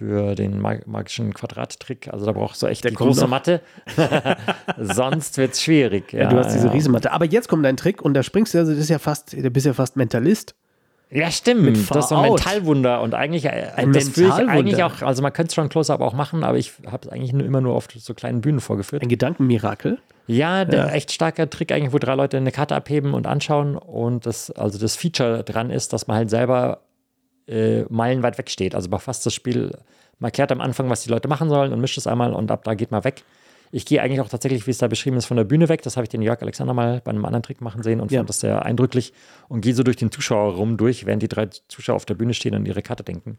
für den magischen Quadrattrick. Also da brauchst du echt Der die große. Matte. Sonst wird es schwierig. Ja, ja, du hast diese ja. Riesenmatte. Aber jetzt kommt dein Trick und da springst du, also das ist ja fast, du bist ja fast Mentalist. Ja, stimmt. Das ist so ein Mentalwunder. Und eigentlich, äh, ein das will ich eigentlich auch, also man könnte es schon Close-Up auch machen, aber ich habe es eigentlich nur, immer nur auf so kleinen Bühnen vorgeführt. Ein Gedankenmirakel. Ja, der ja. echt starker Trick eigentlich, wo drei Leute eine Karte abheben und anschauen und das, also das Feature dran ist, dass man halt selber äh, meilenweit wegsteht. Also man fasst das Spiel, markiert am Anfang, was die Leute machen sollen und mischt es einmal und ab da geht man weg. Ich gehe eigentlich auch tatsächlich, wie es da beschrieben ist, von der Bühne weg. Das habe ich den Jörg Alexander mal bei einem anderen Trick machen sehen und ja. fand das sehr eindrücklich und gehe so durch den Zuschauerraum durch, während die drei Zuschauer auf der Bühne stehen und ihre Karte denken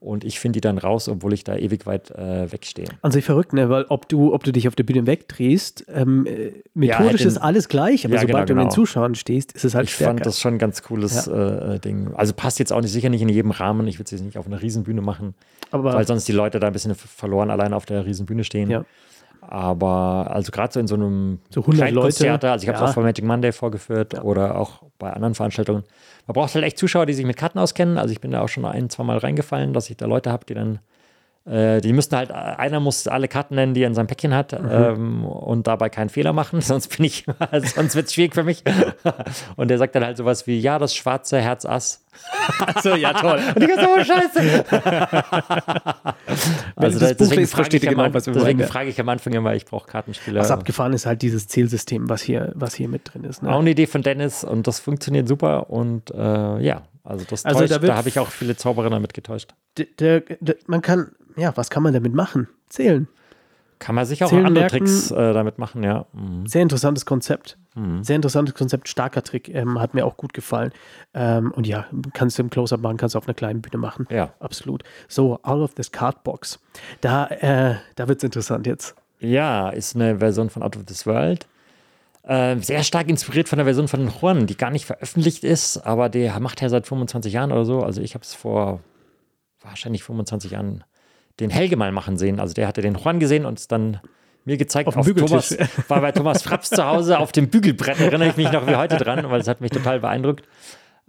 und ich finde die dann raus, obwohl ich da ewig weit äh, wegstehe. An sich verrückt, ne? Weil ob du, ob du dich auf der Bühne wegdrehst, ähm, äh, methodisch ja, ist alles gleich, aber ja, sobald genau, du in den genau. Zuschauern stehst, ist es halt Ich stärker. fand das schon ein ganz cooles ja. äh, Ding. Also passt jetzt auch nicht sicher nicht in jedem Rahmen. Ich würde es jetzt nicht auf einer Riesenbühne machen, aber weil sonst die Leute da ein bisschen verloren alleine auf der Riesenbühne stehen. Ja. Aber also gerade so in so einem so 100 Leute, also ich habe es ja. auch vor Magic Monday vorgeführt ja. oder auch bei anderen Veranstaltungen. Man braucht halt echt Zuschauer, die sich mit Karten auskennen. Also ich bin da auch schon ein, zwei Mal reingefallen, dass ich da Leute habe, die dann äh, die müssten halt, einer muss alle Karten nennen, die er in seinem Päckchen hat mhm. ähm, und dabei keinen Fehler machen, sonst bin ich, sonst wird es schwierig für mich. und der sagt dann halt sowas wie, ja, das schwarze Herz Ass. Achso, ja, toll. Und ich so, oh, scheiße. also das deswegen frage ich, genau, was deswegen frage ich am Anfang immer, ich brauche Kartenspieler. Was abgefahren ist halt dieses Zielsystem, was hier, was hier mit drin ist. Ne? Auch eine Idee von Dennis und das funktioniert super und äh, ja, also das also täuscht, da, da habe ich auch viele Zauberer damit getäuscht. Der, der, man kann, ja, was kann man damit machen? Zählen. Kann man sicher auch Zählen andere merken, Tricks äh, damit machen, ja. Mhm. Sehr interessantes Konzept. Mhm. Sehr interessantes Konzept, starker Trick, ähm, hat mir auch gut gefallen. Ähm, und ja, kannst du im Close-Up machen, kannst du auf einer kleinen Bühne machen. Ja. Absolut. So, Out of this Cardbox. Da, äh, da wird es interessant jetzt. Ja, ist eine Version von Out of this World. Äh, sehr stark inspiriert von der Version von Juan, die gar nicht veröffentlicht ist, aber der macht er seit 25 Jahren oder so. Also ich habe es vor wahrscheinlich 25 Jahren den Helge mal machen sehen. Also der hatte den Juan gesehen und es dann mir gezeigt auf, auf Thomas, war bei Thomas Fraps zu Hause auf dem Bügelbrett, erinnere ich mich noch wie heute dran, weil es hat mich total beeindruckt.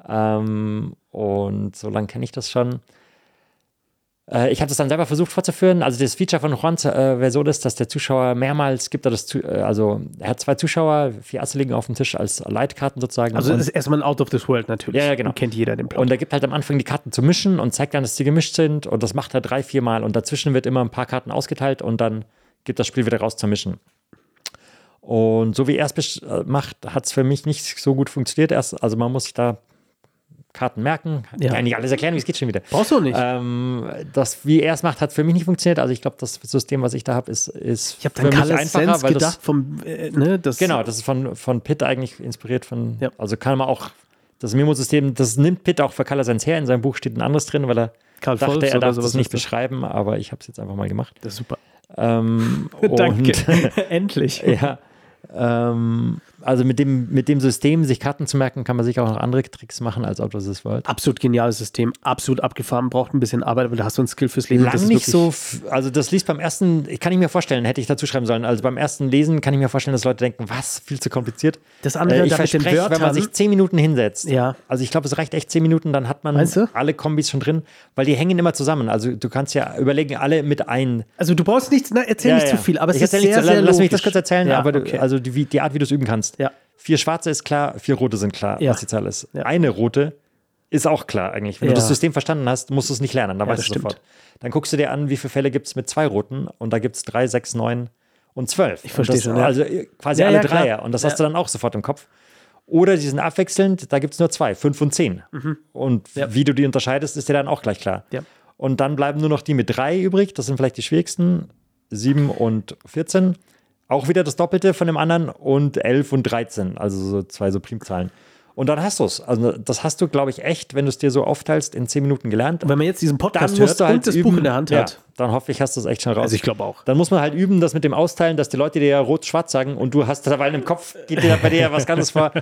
Ähm, und so lange kenne ich das schon. Äh, ich habe das dann selber versucht vorzuführen. Also das Feature von Juans äh, Version ist, dass der Zuschauer mehrmals gibt er das, äh, also er hat zwei Zuschauer, vier Asse liegen auf dem Tisch als Leitkarten sozusagen. Also das ist erstmal ein Out of this World natürlich. Ja, ja genau. Und kennt jeder den Plot. Und er gibt halt am Anfang die Karten zu mischen und zeigt dann, dass sie gemischt sind und das macht er drei, vier Mal und dazwischen wird immer ein paar Karten ausgeteilt und dann gibt das Spiel wieder raus zum Mischen. Und so wie er es macht, hat es für mich nicht so gut funktioniert. Erst, also man muss sich da Karten merken. Ja. Kann ich nicht alles erklären, wie es geht schon wieder. Brauchst du nicht. Ähm, das, wie er es macht, hat für mich nicht funktioniert. Also ich glaube, das System, was ich da habe, ist, ist ich habe für mich Color Sense weil gedacht das, vom, äh, ne, das, Genau, das ist von, von Pitt eigentlich inspiriert von, Ja. also kann man auch, das Memo-System, das nimmt Pitt auch für Color Sense her. In seinem Buch steht ein anderes drin, weil er Karl dachte, Volz er darf das nicht beschreiben, aber ich habe es jetzt einfach mal gemacht. Das ist super. Ähm, Danke. Endlich. ja, ähm, also mit dem, mit dem System, sich Karten zu merken, kann man sich auch noch andere Tricks machen als Out of This World. Absolut geniales System, absolut abgefahren, braucht ein bisschen Arbeit, aber da hast du ein Skill fürs Leben. Lang das ist nicht so, also das liest beim ersten, kann ich mir vorstellen, hätte ich dazu schreiben sollen. Also beim ersten Lesen kann ich mir vorstellen, dass Leute denken, was, viel zu kompliziert. Das andere Äh, ich verspreche, wenn man Wörtern. sich zehn Minuten hinsetzt, Ja. also ich glaube, es reicht echt zehn Minuten, dann hat man du? alle Kombis schon drin, weil die hängen immer zusammen. Also du kannst ja überlegen, alle mit ein. Also du brauchst nichts, na, erzähl Ja, nicht ja. zu viel, aber es ich ist erzähl sehr, zu- sehr Lass mich das kurz erzählen, Ja, aber okay. also die, die Art, wie du es üben kannst. Ja. Vier schwarze ist klar, vier rote sind klar, Ja. was die Zahl ist. Ja. Eine rote ist auch klar eigentlich. Wenn du das System verstanden hast, musst du es nicht lernen, dann weißt das du sofort. Dann guckst du dir an, wie viele Fälle gibt es mit zwei roten und da gibt es drei, sechs, neun und zwölf. Ich verstehe schon, ja. Also äh, quasi alle ja, drei. klar. Und das hast du dann auch sofort im Kopf. Oder die sind abwechselnd, da gibt es nur zwei, fünf und zehn. Und Mhm. Ja. wie du die unterscheidest, ist dir dann auch gleich klar. Und dann bleiben nur noch die mit drei übrig, das sind vielleicht die schwierigsten, sieben und 14. Auch wieder das Doppelte von dem anderen und 11 und 13, also so zwei so Primzahlen. Und dann hast du es. Also das hast du, glaube ich, echt, wenn du es dir so aufteilst, in 10 Minuten gelernt. Und wenn man jetzt diesen Dann Podcast musst hört halt und das üben. Buch in der Hand ja, hat. dann hoffe ich, hast du es echt schon raus. Also ich glaube auch. Dann muss man halt üben, das mit dem Austeilen, dass die Leute dir ja rot-schwarz sagen und du hast dabei im Kopf, geht dir bei dir ja was ganz vor.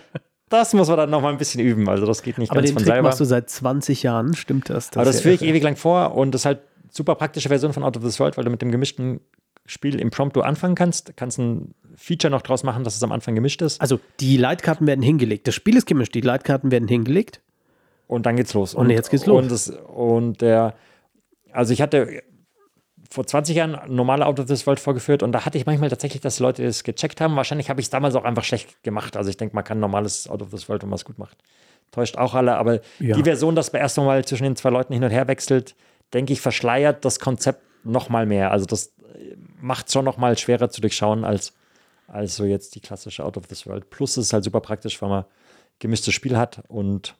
Das muss man dann noch mal ein bisschen üben. Also das geht nicht Aber ganz den von Trick selber. machst du seit 20 Jahren, stimmt das? Aber das ja führe ich ewig lang vor und das ist halt super praktische Version von Out of this World, weil du mit dem gemischten Spiel Impromptu anfangen kannst. Kannst ein Feature noch draus machen, dass es am Anfang gemischt ist. Also die Leitkarten werden hingelegt. Das Spiel ist gemischt, die Leitkarten werden hingelegt. Und dann geht's los. Und jetzt geht's los. Und, das, und der, also ich hatte vor 20 Jahren normale Out of this World vorgeführt und da hatte ich manchmal tatsächlich, dass Leute das gecheckt haben. Wahrscheinlich habe ich es damals auch einfach schlecht gemacht. Also ich denke, man kann normales Out of this World, wenn man es gut macht. Täuscht auch alle, aber Ja. die Version, dass bei erst Mal zwischen den zwei Leuten hin und her wechselt, denke ich, verschleiert das Konzept noch mal mehr. Also das macht es schon noch mal schwerer zu durchschauen als, als so jetzt die klassische Out of this World. Plus es ist halt super praktisch, weil man gemischtes Spiel hat und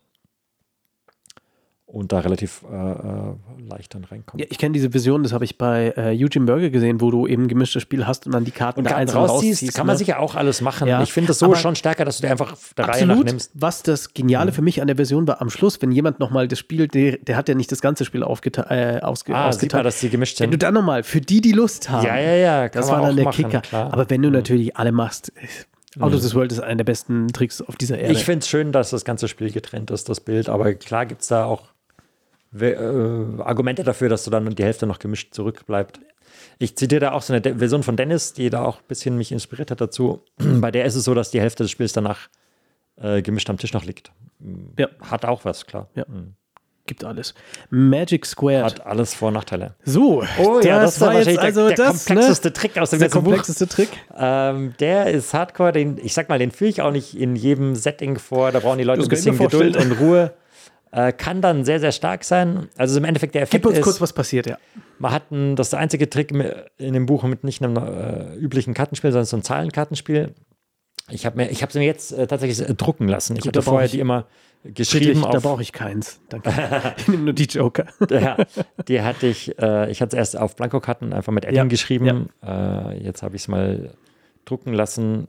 und da relativ äh, äh, leicht dann reinkommt. Ja, ich kenne diese Version, das habe ich bei äh, Eugene Burger gesehen, wo du eben gemischtes Spiel hast und dann die Karten Und da einzeln rausziehst, rausziehst. kann man ne? sicher auch alles machen. Ja. Ich finde das so Aber- schon stärker, dass du dir einfach der Reihe nach Absolut. nimmst. Was das Geniale für mich an der Version war, am Schluss, wenn jemand nochmal das Spiel, der, der hat ja nicht das ganze Spiel aufgeta äh, ausge Ah, sieht man, ausgeteilt. dass die gemischt Wenn du sind. dann nochmal, für die, die Lust haben, Ja, ja, ja. Das man war dann der machen, Kicker. Klar. Mhm. Aber wenn du natürlich alle machst, Out of this World ist einer der besten Tricks auf dieser Erde. Ich finde es schön, dass das ganze Spiel getrennt ist, das Bild. Aber klar gibt es da auch Argumente dafür, dass du dann die Hälfte noch gemischt zurückbleibt. Ich zitiere da auch so eine De Version von Dennis, die da auch ein bisschen mich inspiriert hat dazu. Bei der ist es so, dass die Hälfte des Spiels danach äh, gemischt am Tisch noch liegt. ja, Hat auch was, klar. Ja. gibt alles. Magic Squared. Hat alles Vor- und Nachteile. so, Oh ja, das, war war jetzt wahrscheinlich also der, der das, ne? komplexeste Trick aus dem der ganzen Buch. komplexeste Trick. Ähm, der ist Hardcore, den, ich sag mal, den führe ich auch nicht in jedem Setting vor. Da brauchen die Leute Das ein bisschen Geduld und Ruhe. Äh, kann dann sehr, sehr stark sein. Also im Endeffekt der Effekt Gib uns ist, kurz, was passiert, ja. man hat ein, das ist der einzige Trick in dem Buch mit nicht einem äh, üblichen Kartenspiel, sondern so ein Zahlenkartenspiel. Ich habe mir, ich habe sie mir jetzt äh, tatsächlich äh, drucken lassen. Ich Gut, hatte da brauch vorher ich- die immer Friedrich, geschrieben da auf, brauche ich keins. Danke. ich nehme nur die Joker. ja, die hatte ich, äh, ich hatte es erst auf Blankokarten einfach mit Edding Ja, geschrieben. Äh, jetzt habe ich es mal drucken lassen.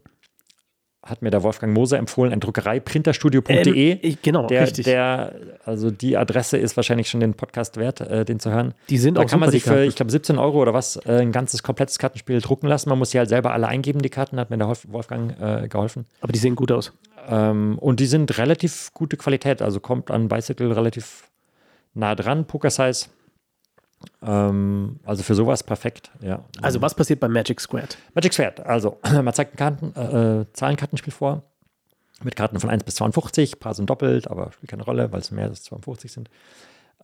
Hat mir der Wolfgang Moser empfohlen, ein Druckerei-printerstudio.de. Ähm, genau, der, richtig. Der, also die Adresse ist wahrscheinlich schon den Podcast wert, äh, den zu hören. Die sind da auch kann man sich für, ich glaube, 17 Euro oder was, äh, ein ganzes komplettes Kartenspiel drucken lassen. Man muss die halt selber alle eingeben, die Karten, hat mir der Wolf- Wolfgang äh, geholfen. Aber die sehen gut aus. Ähm, und die sind relativ gute Qualität, also kommt an Bicycle relativ nah dran, Poker Size. Ähm, also für sowas perfekt, ja. Also, was passiert bei Magic Squared? Magic Schwert, also man zeigt ein Karten, äh, äh, Zahlenkartenspiel vor. Mit Karten von 1 bis 52, ein paar sind doppelt, aber spielt keine Rolle, weil es mehr als 52 sind.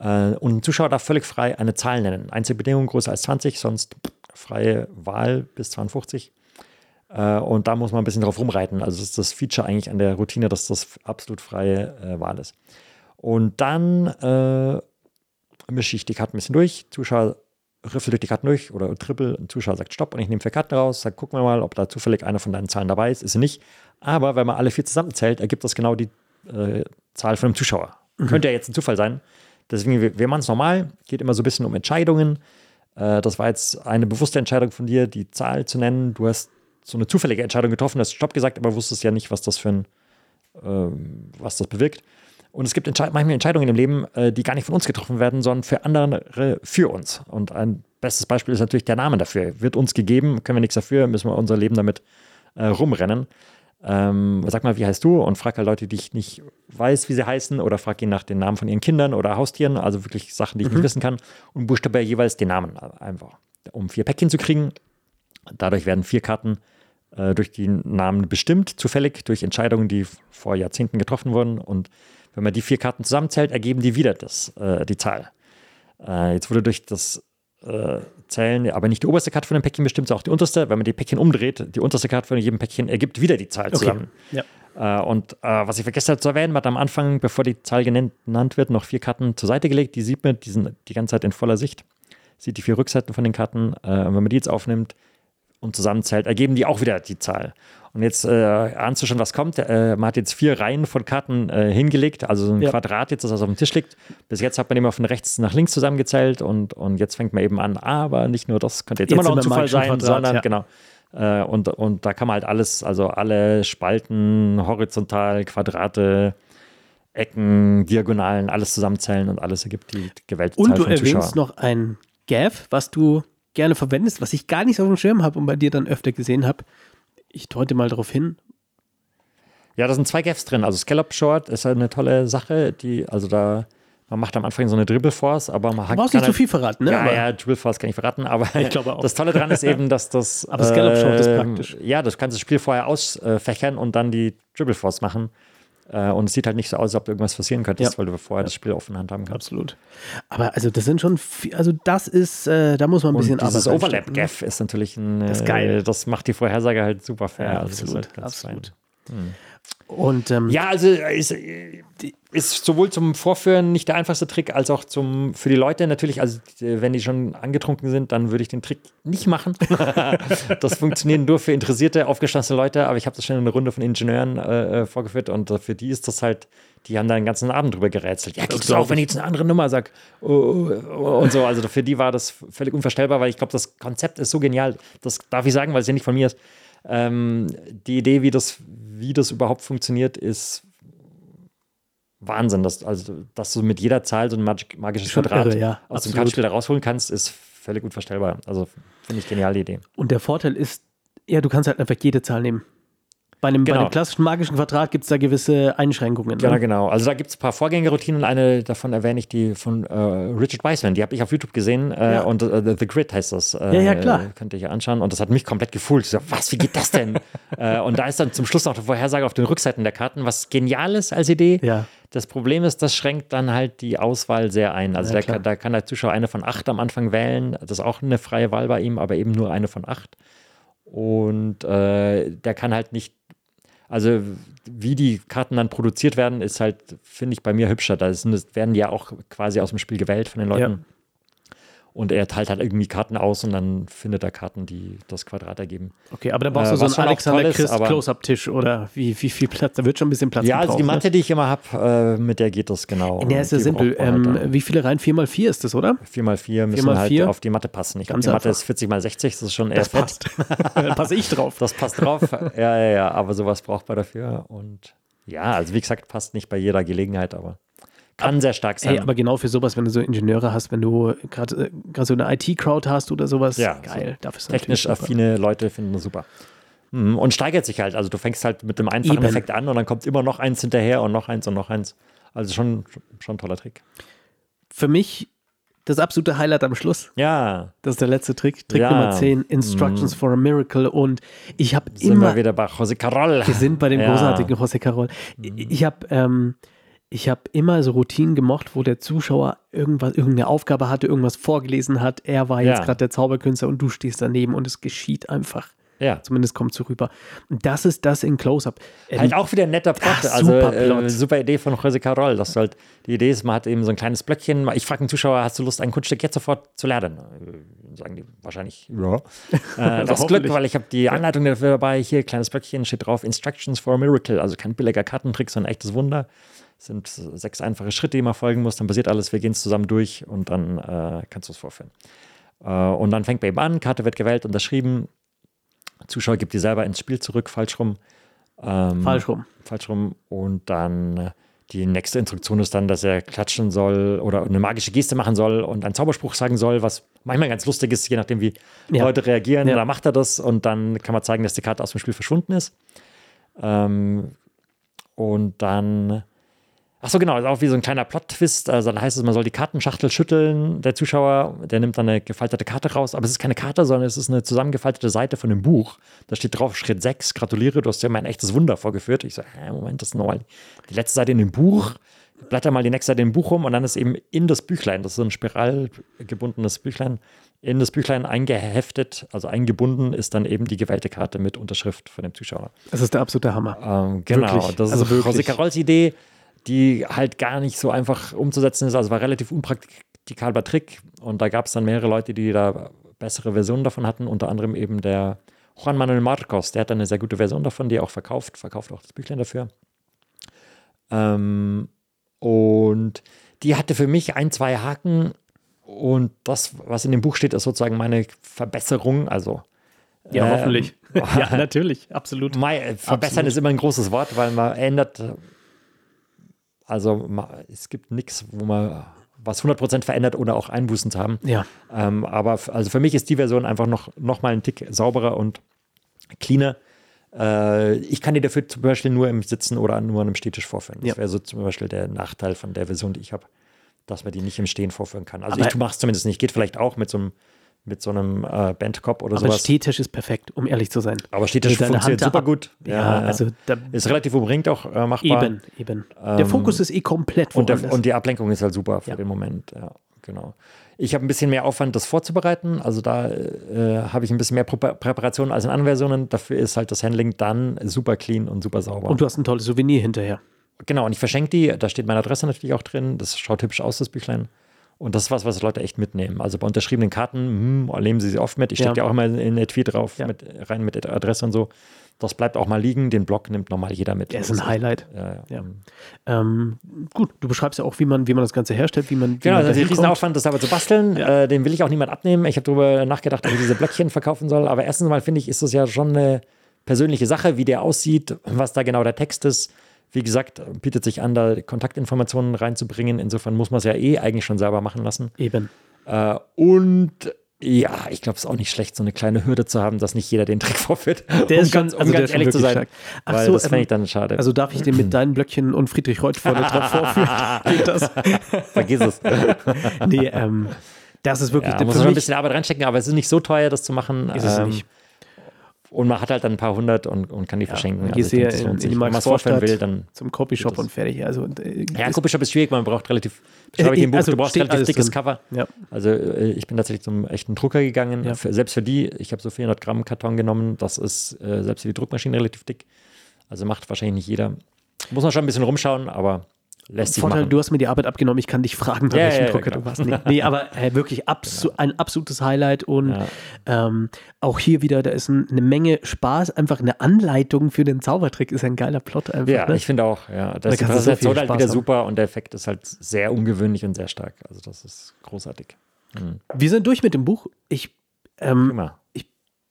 Äh, und ein Zuschauer darf völlig frei eine Zahl nennen. Einzige Bedingung größer als 20, sonst freie Wahl bis 52. Äh, und da muss man ein bisschen drauf rumreiten. Also das ist das Feature eigentlich an der Routine, dass das absolut freie äh, Wahl ist. Und dann äh, mische ich die Karten ein bisschen durch. Zuschauer riffel durch die Karten durch oder trippel. Ein Zuschauer sagt Stopp und ich nehme vier Karten raus. Sag, gucken wir mal, ob da zufällig eine von deinen Zahlen dabei ist. Ist sie nicht. Aber wenn man alle vier zusammenzählt, ergibt das genau die äh, Zahl von einem Zuschauer. Könnte ja jetzt ein Zufall sein. Deswegen, wir, wir machen es normal, geht immer so ein bisschen um Entscheidungen. Äh, das war jetzt eine bewusste Entscheidung von dir, die Zahl zu nennen. Du hast so eine zufällige Entscheidung getroffen, hast Stopp gesagt, aber wusstest ja nicht, was das für ein, ähm, was das bewirkt. Und es gibt Entsche manchmal Entscheidungen im Leben, äh, die gar nicht von uns getroffen werden, sondern für andere für uns. Und ein bestes Beispiel ist natürlich der Name dafür. Wird uns gegeben, können wir nichts dafür, müssen wir unser Leben damit äh, rumrennen. Ähm, sag mal, wie heißt du? Und frag halt Leute, die ich nicht weiß, wie sie heißen, oder frag ihn nach den Namen von ihren Kindern oder Haustieren, also wirklich Sachen, die ich mhm. nicht wissen kann, und buchstabiere jeweils den Namen einfach, um vier Päckchen zu kriegen. Dadurch werden vier Karten äh, durch die Namen bestimmt, zufällig durch Entscheidungen, die vor Jahrzehnten getroffen wurden. Und wenn man die vier Karten zusammenzählt, ergeben die wieder das, äh, die Zahl. Äh, jetzt wurde durch das äh, Zählen aber nicht die oberste Karte von dem Päckchen bestimmt, sondern auch die unterste. Wenn man die Päckchen umdreht, die unterste Karte von jedem Päckchen ergibt wieder die Zahl zusammen. Okay. Ja. Äh, und äh, was ich vergessen habe zu erwähnen, man hat am Anfang, bevor die Zahl genannt wird, noch vier Karten zur Seite gelegt. Die sieht man, die sind die ganze Zeit in voller Sicht. Sieht die vier Rückseiten von den Karten. Äh, und wenn man die jetzt aufnimmt, und zusammenzählt, ergeben die auch wieder die Zahl. Und jetzt äh, ahnst du schon, was kommt. Äh, man hat jetzt vier Reihen von Karten äh, hingelegt, also so ein ja. Quadrat jetzt, das auf dem Tisch liegt. Bis jetzt hat man immer von rechts nach links zusammengezählt und, und jetzt fängt man eben an, aber nicht nur das könnte jetzt, jetzt immer noch ein Zufall sein, Quadrat, sondern ja. genau. Äh, und, und da kann man halt alles, also alle Spalten, horizontal, Quadrate, Ecken, Diagonalen, alles zusammenzählen und alles ergibt die gewählte und Zahl. Und du erwähnst noch ein Gav, was du gerne verwendest, was ich gar nicht auf dem Schirm habe und bei dir dann öfter gesehen habe. Ich deute mal darauf hin. Ja, da sind zwei Gaffs drin. Also Scallop Short ist eine tolle Sache, die, also da, man macht am Anfang so eine Dribble Force, aber man hat. Du brauchst nicht zu halt, viel verraten, ne? Ja, ja, Dribble Force kann ich verraten, aber ich glaube auch. das Tolle daran ist eben, dass das. aber Scallop Short äh, ist praktisch. Ja, das kannst das Spiel vorher ausfächern und dann die Dribble Force machen. Äh, und es sieht halt nicht so aus, als ob irgendwas passieren könnte, ja. weil du vorher ja. das Spiel offen Hand haben kannst. Absolut. Aber also das sind schon, viel, also das ist, äh, da muss man ein bisschen arbeiten. Dieses Overlap-Gaff ist natürlich ein, das ist geil. Äh, das macht die Vorhersage halt super fair. Ja, also absolut, also halt absolut. Hm. Und, ähm, ja, also ist, ist sowohl zum Vorführen nicht der einfachste Trick, als auch zum, für die Leute natürlich. Also, wenn die schon angetrunken sind, dann würde ich den Trick nicht machen. das funktioniert nur für interessierte, aufgestandene Leute, aber ich habe das schon in einer Runde von Ingenieuren äh, äh vorgeführt und äh, für die ist das halt, die haben da den ganzen Abend drüber gerätselt. Ja, geht auch, wenn ich jetzt eine andere Nummer sage. Oh, oh, und so. Also für die war das völlig unvorstellbar, weil ich glaube, das Konzept ist so genial. Das darf ich sagen, weil es ja nicht von mir ist. Ähm, die Idee, wie das, wie das überhaupt funktioniert, ist Wahnsinn. Dass, also, dass du mit jeder Zahl so ein magisches Schon Quadrat irre, ja, aus absolut. dem Kartenspiel da rausholen kannst, ist völlig unvorstellbar. Also finde ich geniale Idee. Und der Vorteil ist, ja, du kannst halt einfach jede Zahl nehmen. Bei einem, genau. bei einem klassischen magischen Quadrat gibt es da gewisse Einschränkungen. Genau, ne? genau. Also da gibt es ein paar Vorgängerroutinen. Eine davon erwähne ich, die von äh, Richard Wiseman. Die habe ich auf YouTube gesehen. Äh, ja. Und äh, The Grid heißt das. ja, ja, klar. Könnt ihr hier anschauen. Und das hat mich komplett gefühlt. Ich so, was, wie geht das denn? Äh, und da ist dann zum Schluss noch die Vorhersage auf den Rückseiten der Karten, was genial ist als Idee. Ja. Das Problem ist, das schränkt dann halt die Auswahl sehr ein. Also ja, da kann der Zuschauer eine von acht am Anfang wählen. Das ist auch eine freie Wahl bei ihm, aber eben nur eine von acht. Und äh, der kann halt nicht also wie die Karten dann produziert werden, ist halt, finde ich, bei mir hübscher. Da werden die ja auch quasi aus dem Spiel gewählt von den Leuten. Ja. Und er teilt halt irgendwie Karten aus und dann findet er Karten, die das Quadrat ergeben. Okay, aber da brauchst du äh, so einen Alexander Christ Close-Up-Tisch oder wie, wie viel Platz? Da wird schon ein bisschen Platz Ja, also die Matte, ne? die ich immer habe, äh, mit der geht das genau. Ja, ist ja simpel. Ähm, wie viele Reihen? 4x4 ist das, oder? 4x4 müssen 4 halt auf die Matte passen. Ich glaube, die Matte ist 40x60, das ist schon eher das passt. da passe ich drauf. Das passt drauf. ja, ja, ja, aber sowas braucht man dafür. Und ja, also wie gesagt, passt nicht bei jeder Gelegenheit, aber kann sehr stark sein. Hey, aber genau für sowas, wenn du so Ingenieure hast, wenn du gerade äh, so eine IT-Crowd hast oder sowas, ja, geil. So technisch affine Leute finden das super. Mhm, und steigert sich halt. Also du fängst halt mit dem einfachen Eben. Effekt an und dann kommt immer noch eins hinterher und noch eins und noch eins. Also schon, schon ein toller Trick. Für mich das absolute Highlight am Schluss. Ja. Das ist der letzte Trick. Trick ja. Nummer 10, Instructions mm. for a Miracle. Und ich habe immer. Wir wieder bei José Carroll. Wir sind bei dem ja. großartigen José Carroll. Mhm. Ich habe ähm, ich habe immer so Routinen gemocht, wo der Zuschauer irgendwas, irgendeine Aufgabe hatte, irgendwas vorgelesen hat. Er war jetzt ja. gerade der Zauberkünstler und du stehst daneben und es geschieht einfach. Ja. Zumindest kommt so rüber. Und das ist das in Close-Up. Ähm, halt auch wieder ein netter Plot. Ach, also super, äh, super Idee von José Carroll. Das halt, die Idee ist, man hat eben so ein kleines Blöckchen. Ich frage den Zuschauer, hast du Lust, ein Kunststück jetzt sofort zu lernen? Äh, sagen die wahrscheinlich, ja. Äh, das Glück, weil ich habe die Anleitung dafür dabei. Hier, kleines Blöckchen, steht drauf, Instructions for a Miracle. Also kein billiger Kartentrick, sondern ein echtes Wunder. Sind sechs einfache Schritte, die man folgen muss. Dann passiert alles, wir gehen es zusammen durch und dann äh, kannst du es vorführen. Äh, und dann fängt eben an, Karte wird gewählt, unterschrieben. Zuschauer gibt die selber ins Spiel zurück, falsch rum. Ähm, falsch rum. Falsch rum. Und dann äh, die nächste Instruktion ist dann, dass er klatschen soll oder eine magische Geste machen soll und einen Zauberspruch sagen soll, was manchmal ganz lustig ist, je nachdem, wie ja. Leute reagieren. Ja. Da macht er das und dann kann man zeigen, dass die Karte aus dem Spiel verschwunden ist. Ähm, und dann Ach so, genau, ist auch wie so ein kleiner Plot-Twist. Also dann heißt es, man soll die Kartenschachtel schütteln. Der Zuschauer, der nimmt dann eine gefaltete Karte raus. Aber es ist keine Karte, sondern es ist eine zusammengefaltete Seite von einem Buch. Da steht drauf Schritt 6, gratuliere, du hast ja mein echtes Wunder vorgeführt. Ich so, hä, Moment, das ist nochmal die letzte Seite in dem Buch. Blätter mal die nächste Seite im Buch rum und dann ist eben in das Büchlein, das ist so ein spiralgebundenes Büchlein, in das Büchlein eingeheftet, also eingebunden, ist dann eben die gewählte Karte mit Unterschrift von dem Zuschauer. Das ist der absolute Hammer. Ähm, genau, wirklich? das also ist José Carols Idee die halt gar nicht so einfach umzusetzen ist. Also war relativ unpraktikabler Trick. Und da gab es dann mehrere Leute, die da bessere Versionen davon hatten, unter anderem eben der Juan Manuel Marcos, der hat dann eine sehr gute Version davon, die er auch verkauft, verkauft auch das Büchlein dafür. Ähm, und die hatte für mich ein, zwei Haken und das, was in dem Buch steht, ist sozusagen meine Verbesserung. Also ja, äh, hoffentlich. ja, natürlich, absolut. Mein, verbessern absolut. ist immer ein großes Wort, weil man ändert also es gibt nichts, wo man was 100% verändert, ohne auch Einbußen zu haben. Ja. Ähm, aber also für mich ist die Version einfach noch, noch mal einen Tick sauberer und cleaner. Äh, ich kann die dafür zum Beispiel nur im Sitzen oder nur an einem Stehtisch vorführen. Das ja. wäre so zum Beispiel der Nachteil von der Version, die ich habe, dass man die nicht im Stehen vorführen kann. Also aber ich mache es zumindest nicht. Geht vielleicht auch mit so einem mit so einem äh, Bandcop oder aber sowas. Stehtisch ist perfekt, um ehrlich zu sein. Aber Stehtisch funktioniert super gut. Ja, ja, also ist relativ umringt auch äh, machbar. Eben, eben. Der ähm, Fokus ist eh komplett und, der, und die Ablenkung ist halt super für ja. den Moment. Ja, genau. Ich habe ein bisschen mehr Aufwand, das vorzubereiten. Also da äh, habe ich ein bisschen mehr Prä Präparation als in anderen Versionen. Dafür ist halt das Handling dann super clean und super sauber. Und du hast ein tolles Souvenir hinterher. Genau, und ich verschenke die. Da steht meine Adresse natürlich auch drin. Das schaut hübsch aus, das Büchlein. Und das ist was, was Leute echt mitnehmen. Also bei unterschriebenen Karten hm, nehmen sie sie oft mit. Ich stecke ja. ja auch immer in der Tweet drauf, ja. mit, rein mit Adresse und so. Das bleibt auch mal liegen. Den Blog nimmt normal jeder mit. Der ist ein Highlight. Ja, ja. Ähm, gut, du beschreibst ja auch, wie man, wie man das Ganze herstellt, wie man. Wie genau, man also der Riesenaufwand, das aber zu basteln, äh, den will ich auch niemand abnehmen. Ich habe darüber nachgedacht, ob ich diese Blöckchen verkaufen soll. Aber erstens mal finde ich, ist das ja schon eine persönliche Sache, wie der aussieht, was da genau der Text ist. Wie gesagt, bietet sich an, da Kontaktinformationen reinzubringen. Insofern muss man es ja eh eigentlich schon selber machen lassen. Eben. Äh, und ja, ich glaube, es ist auch nicht schlecht, so eine kleine Hürde zu haben, dass nicht jeder den Trick vorführt. Der um ist ganz, also um ganz ehrlich zu sein. Ach weil so, das fände ich dann schade. Also darf ich den mit deinen Blöckchen und Friedrich Reuth vorne drauf vorführen? Geht das? Vergiss es. nee, ähm, das ist wirklich. Ja, muss schon ein bisschen Arbeit reinstecken, aber es ist nicht so teuer, das zu machen. Ist es ähm, nicht. Und man hat halt dann ein paar hundert und, und kann die ja, verschenken. Also sehe in, in die Max vorstellen will, dann zum Copyshop und fertig. Also, äh, ja, Copyshop ist schwierig, man braucht relativ, äh, ich Buch, also du brauchst relativ dickes drin. Cover. Ja. Also äh, ich bin tatsächlich zum echten Drucker gegangen. Ja. Für, selbst für die, ich habe so 400 Gramm Karton genommen, das ist äh, selbst für die Druckmaschine relativ dick. Also macht wahrscheinlich nicht jeder. Muss man schon ein bisschen rumschauen, aber lässt sich Vorteil, machen. du hast mir die Arbeit abgenommen, ich kann dich fragen, bei ja, welchem ja, Drucker ja, du warst. Nee, nee aber äh, wirklich absu genau. ein absolutes Highlight und ähm, auch hier wieder, da ist ein, eine Menge Spaß, einfach eine Anleitung für den Zaubertrick ist ein geiler Plot einfach. Ja, ne? ich finde auch, ja. Das da ist so halt wieder super und der Effekt ist halt sehr ungewöhnlich und sehr stark. Also das ist großartig. Mhm. Wir sind durch mit dem Buch. Ich ähm, ich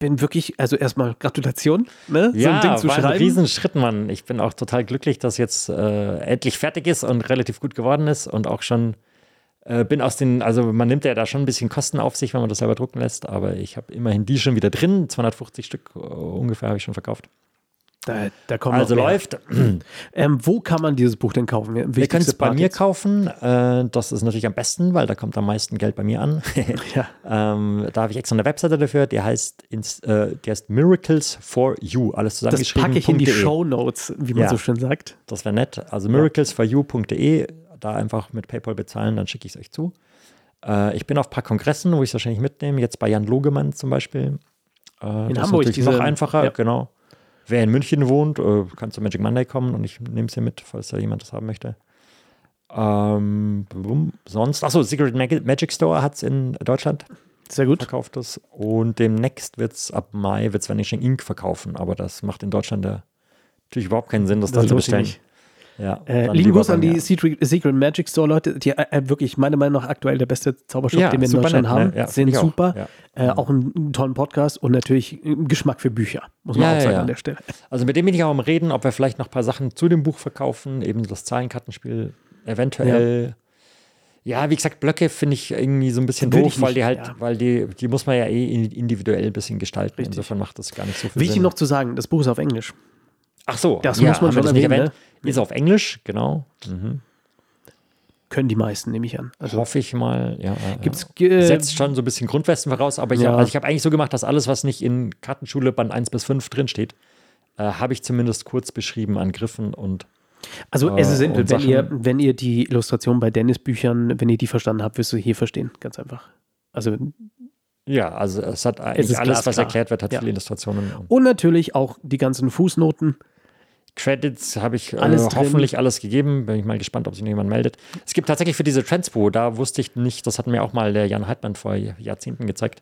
bin wirklich, also erstmal Gratulation, ne? Ja, so ein Ding zu war schreiben. ein Riesenschritt, Mann. Ich bin auch total glücklich, dass jetzt äh, endlich fertig ist und relativ gut geworden ist und auch schon äh, bin aus den, also man nimmt ja da schon ein bisschen Kosten auf sich, wenn man das selber drucken lässt, aber ich habe immerhin die schon wieder drin. 250 Stück uh, ungefähr habe ich schon verkauft. Da, da kommt also läuft. Ähm, wo kann man dieses Buch denn kaufen? Wir können es bei mir jetzt. kaufen. Äh, das ist natürlich am besten, weil da kommt am meisten Geld bei mir an. ja. ähm, da habe ich extra eine Webseite dafür, die heißt, ins, äh, die heißt Miracles for You. Alles zusammengeschrieben. Das packe ich in die Show Notes, wie man ja, so schön sagt. Das wäre nett. Also miraclesforyou.de, da einfach mit PayPal bezahlen, dann schicke ich es euch zu. Äh, ich bin auf ein paar Kongressen, wo ich es wahrscheinlich mitnehme. Jetzt bei Jan Logemann zum Beispiel. Äh, in Hamburg. Ist diese, noch einfacher, ja. genau. Wer in München wohnt, äh, kann zu Magic Monday kommen und ich nehme es hier mit, falls da jemand das haben möchte. Ähm, sonst, achso, Secret Magic Store hat es in Deutschland. Sehr gut. Verkauft es. Und demnächst wird es ab Mai wird's Vanishing Ink verkaufen, aber das macht in Deutschland natürlich überhaupt keinen Sinn, das, das da zu bestellen. Ja, Äh, lieben Gruß an die Secret, Secret Magic Store Leute, die äh, wirklich meiner Meinung nach aktuell der beste Zaubershop, Ja, den wir in Deutschland nett, haben. ne? Ja, sind auch. super. Ja. Äh, auch einen, tollen Podcast und natürlich einen Geschmack für Bücher, muss man Ja, auch ja, sagen ja. an der Stelle. Also mit dem bin ich auch am Reden, ob wir vielleicht noch ein paar Sachen zu dem Buch verkaufen, eben das Zahlenkartenspiel eventuell. Ja, wie gesagt, Blöcke finde ich irgendwie so ein bisschen doof, weil die halt, ja. weil die, die muss man ja eh in- individuell ein bisschen gestalten. Richtig. Insofern macht das gar nicht so viel Wichtig Sinn. noch zu sagen, das Buch ist auf Englisch. Ach so, Das muss man schon erwähnen, ne? Ist auf Englisch, genau. Mhm. Können die meisten, nehme ich an. Also Hoffe ich mal. Ja, ja, gibt's ja. äh, Setzt schon so ein bisschen Grundwesten voraus, aber ich, Ja. also ich habe eigentlich so gemacht, dass alles, was nicht in Kartenschule Band 1 bis 5 drinsteht, äh, habe ich zumindest kurz beschrieben an Griffen und Also es ist äh, simpel, wenn ihr, wenn ihr die Illustration bei Dennis Büchern, wenn ihr die verstanden habt, wirst du hier verstehen. Ganz einfach. Also ja, also es hat Es eigentlich ist alles, was erklärt wird, hat Ja. viele Illustrationen. Und natürlich auch die ganzen Fußnoten. Credits habe ich äh, Alles drin. hoffentlich alles gegeben. Bin ich mal gespannt, ob sich noch jemand meldet. Es gibt tatsächlich für diese Transpo, da wusste ich nicht, das hat mir auch mal der Jan Heidmann vor Jahrzehnten gezeigt.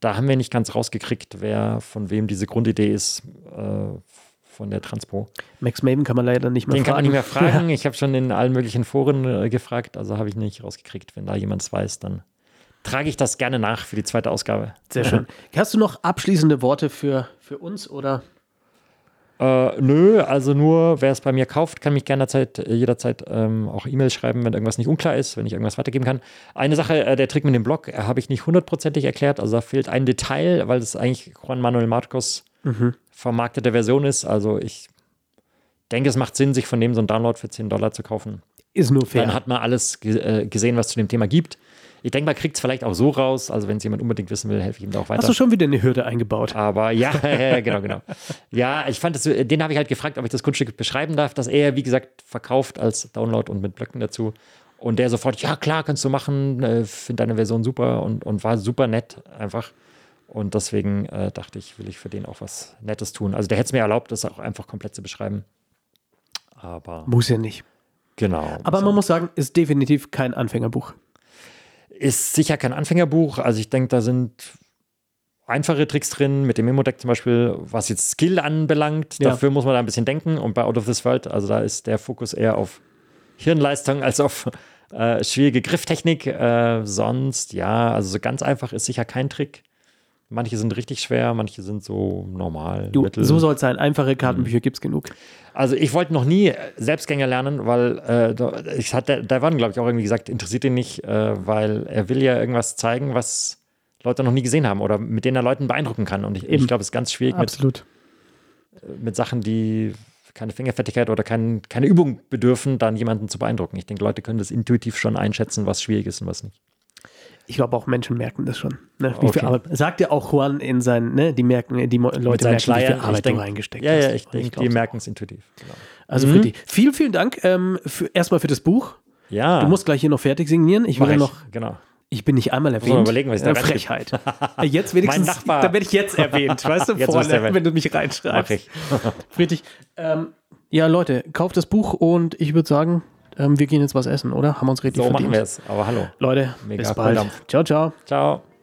Da haben wir nicht ganz rausgekriegt, wer von wem diese Grundidee ist äh, von der Transpo. Max Maven kann man leider nicht mehr Den fragen. kann man nicht mehr fragen. Ich habe schon in allen möglichen Foren äh, gefragt, also habe ich nicht rausgekriegt. Wenn da jemand es weiß, dann trage ich das gerne nach für die zweite Ausgabe. Sehr schön. Hast du noch abschließende Worte für, für uns oder? Äh, nö, also nur, wer es bei mir kauft, kann mich gerne Zeit, äh, jederzeit ähm, auch E-Mails schreiben, wenn irgendwas nicht unklar ist, wenn ich irgendwas weitergeben kann. Eine Sache, äh, der Trick mit dem Blog, äh, habe ich nicht hundertprozentig erklärt. Also da fehlt ein Detail, weil es eigentlich Juan Manuel Marcos vermarktete Version ist. Also ich denke, es macht Sinn, sich von dem so einen Download für 10 Dollar zu kaufen. Ist nur fair. Dann hat man alles äh, gesehen, was zu dem Thema gibt. Ich denke, man kriegt es vielleicht auch so raus. Also wenn es jemand unbedingt wissen will, helfe ich ihm da auch weiter. Hast du schon wieder eine Hürde eingebaut? Aber ja, genau, genau. Ja, ich fand das, den habe ich halt gefragt, ob ich das Kunststück beschreiben darf, dass er, wie gesagt, verkauft als Download und mit Blöcken dazu. Und der sofort, ja klar, kannst du machen, äh, finde deine Version super und, und war super nett einfach. Und deswegen äh, dachte ich, will ich für den auch was Nettes tun. Also der hätte es mir erlaubt, das auch einfach komplett zu beschreiben. Aber Muss ja nicht. genau. Aber man muss sagen, ist definitiv kein Anfängerbuch. Ist sicher kein Anfängerbuch. Also ich denke, da sind einfache Tricks drin, mit dem Memo-Deck zum Beispiel, was jetzt Skill anbelangt. Ja. Dafür muss man da ein bisschen denken. Und bei Out of This World, also da ist der Fokus eher auf Hirnleistung als auf äh, schwierige Grifftechnik. Äh, sonst, ja, also so ganz einfach ist sicher kein Trick. Manche sind richtig schwer, manche sind so normal. Du, mittel. so soll es sein. Mhm. Einfache Kartenbücher gibt es genug. Also ich wollte noch nie äh, Selbstgänger lernen, weil äh, da- ich hatte, da waren, glaube ich, auch irgendwie gesagt, interessiert ihn nicht, äh, weil er will ja irgendwas zeigen, was Leute noch nie gesehen haben oder mit denen er Leuten beeindrucken kann. Und ich, ich glaube, es ist ganz schwierig mit, Absolut. mit Sachen, die keine Fingerfertigkeit oder kein, keine Übung bedürfen, dann jemanden zu beeindrucken. Ich denke, Leute können das intuitiv schon einschätzen, was schwierig ist und was nicht. Ich glaube, auch Menschen merken das schon. Ne? Wie Okay. viel Arbeit. Sagt ja auch Juan in seinen, ne? Die merken, die Mo- Leute merken, seinen wie viel Arbeit denk- du reingesteckt Ja, hast. ja, ich denke, die merken es intuitiv. Genau. Also Mhm. für die. Vielen, vielen Dank ähm, für, erstmal für das Buch. Ja, Du musst gleich hier noch fertig signieren. Ich will mach ich. noch, Genau. ich bin nicht einmal man erwähnt. überlegen, was ich da Äh. Frechheit. Äh, Jetzt wenigstens, Nachbar. da werde ich jetzt erwähnt, weißt du, vorne, wenn du mich Mach reinschreibst. ich. Friedrich, ähm, ja Leute, kauft das Buch und ich würde sagen, ähm, wir gehen jetzt was essen, oder? Haben wir uns richtig So verdient. machen wir es. Aber hallo. Leute, Mega bis bald. Volldampf. Ciao, ciao. Ciao.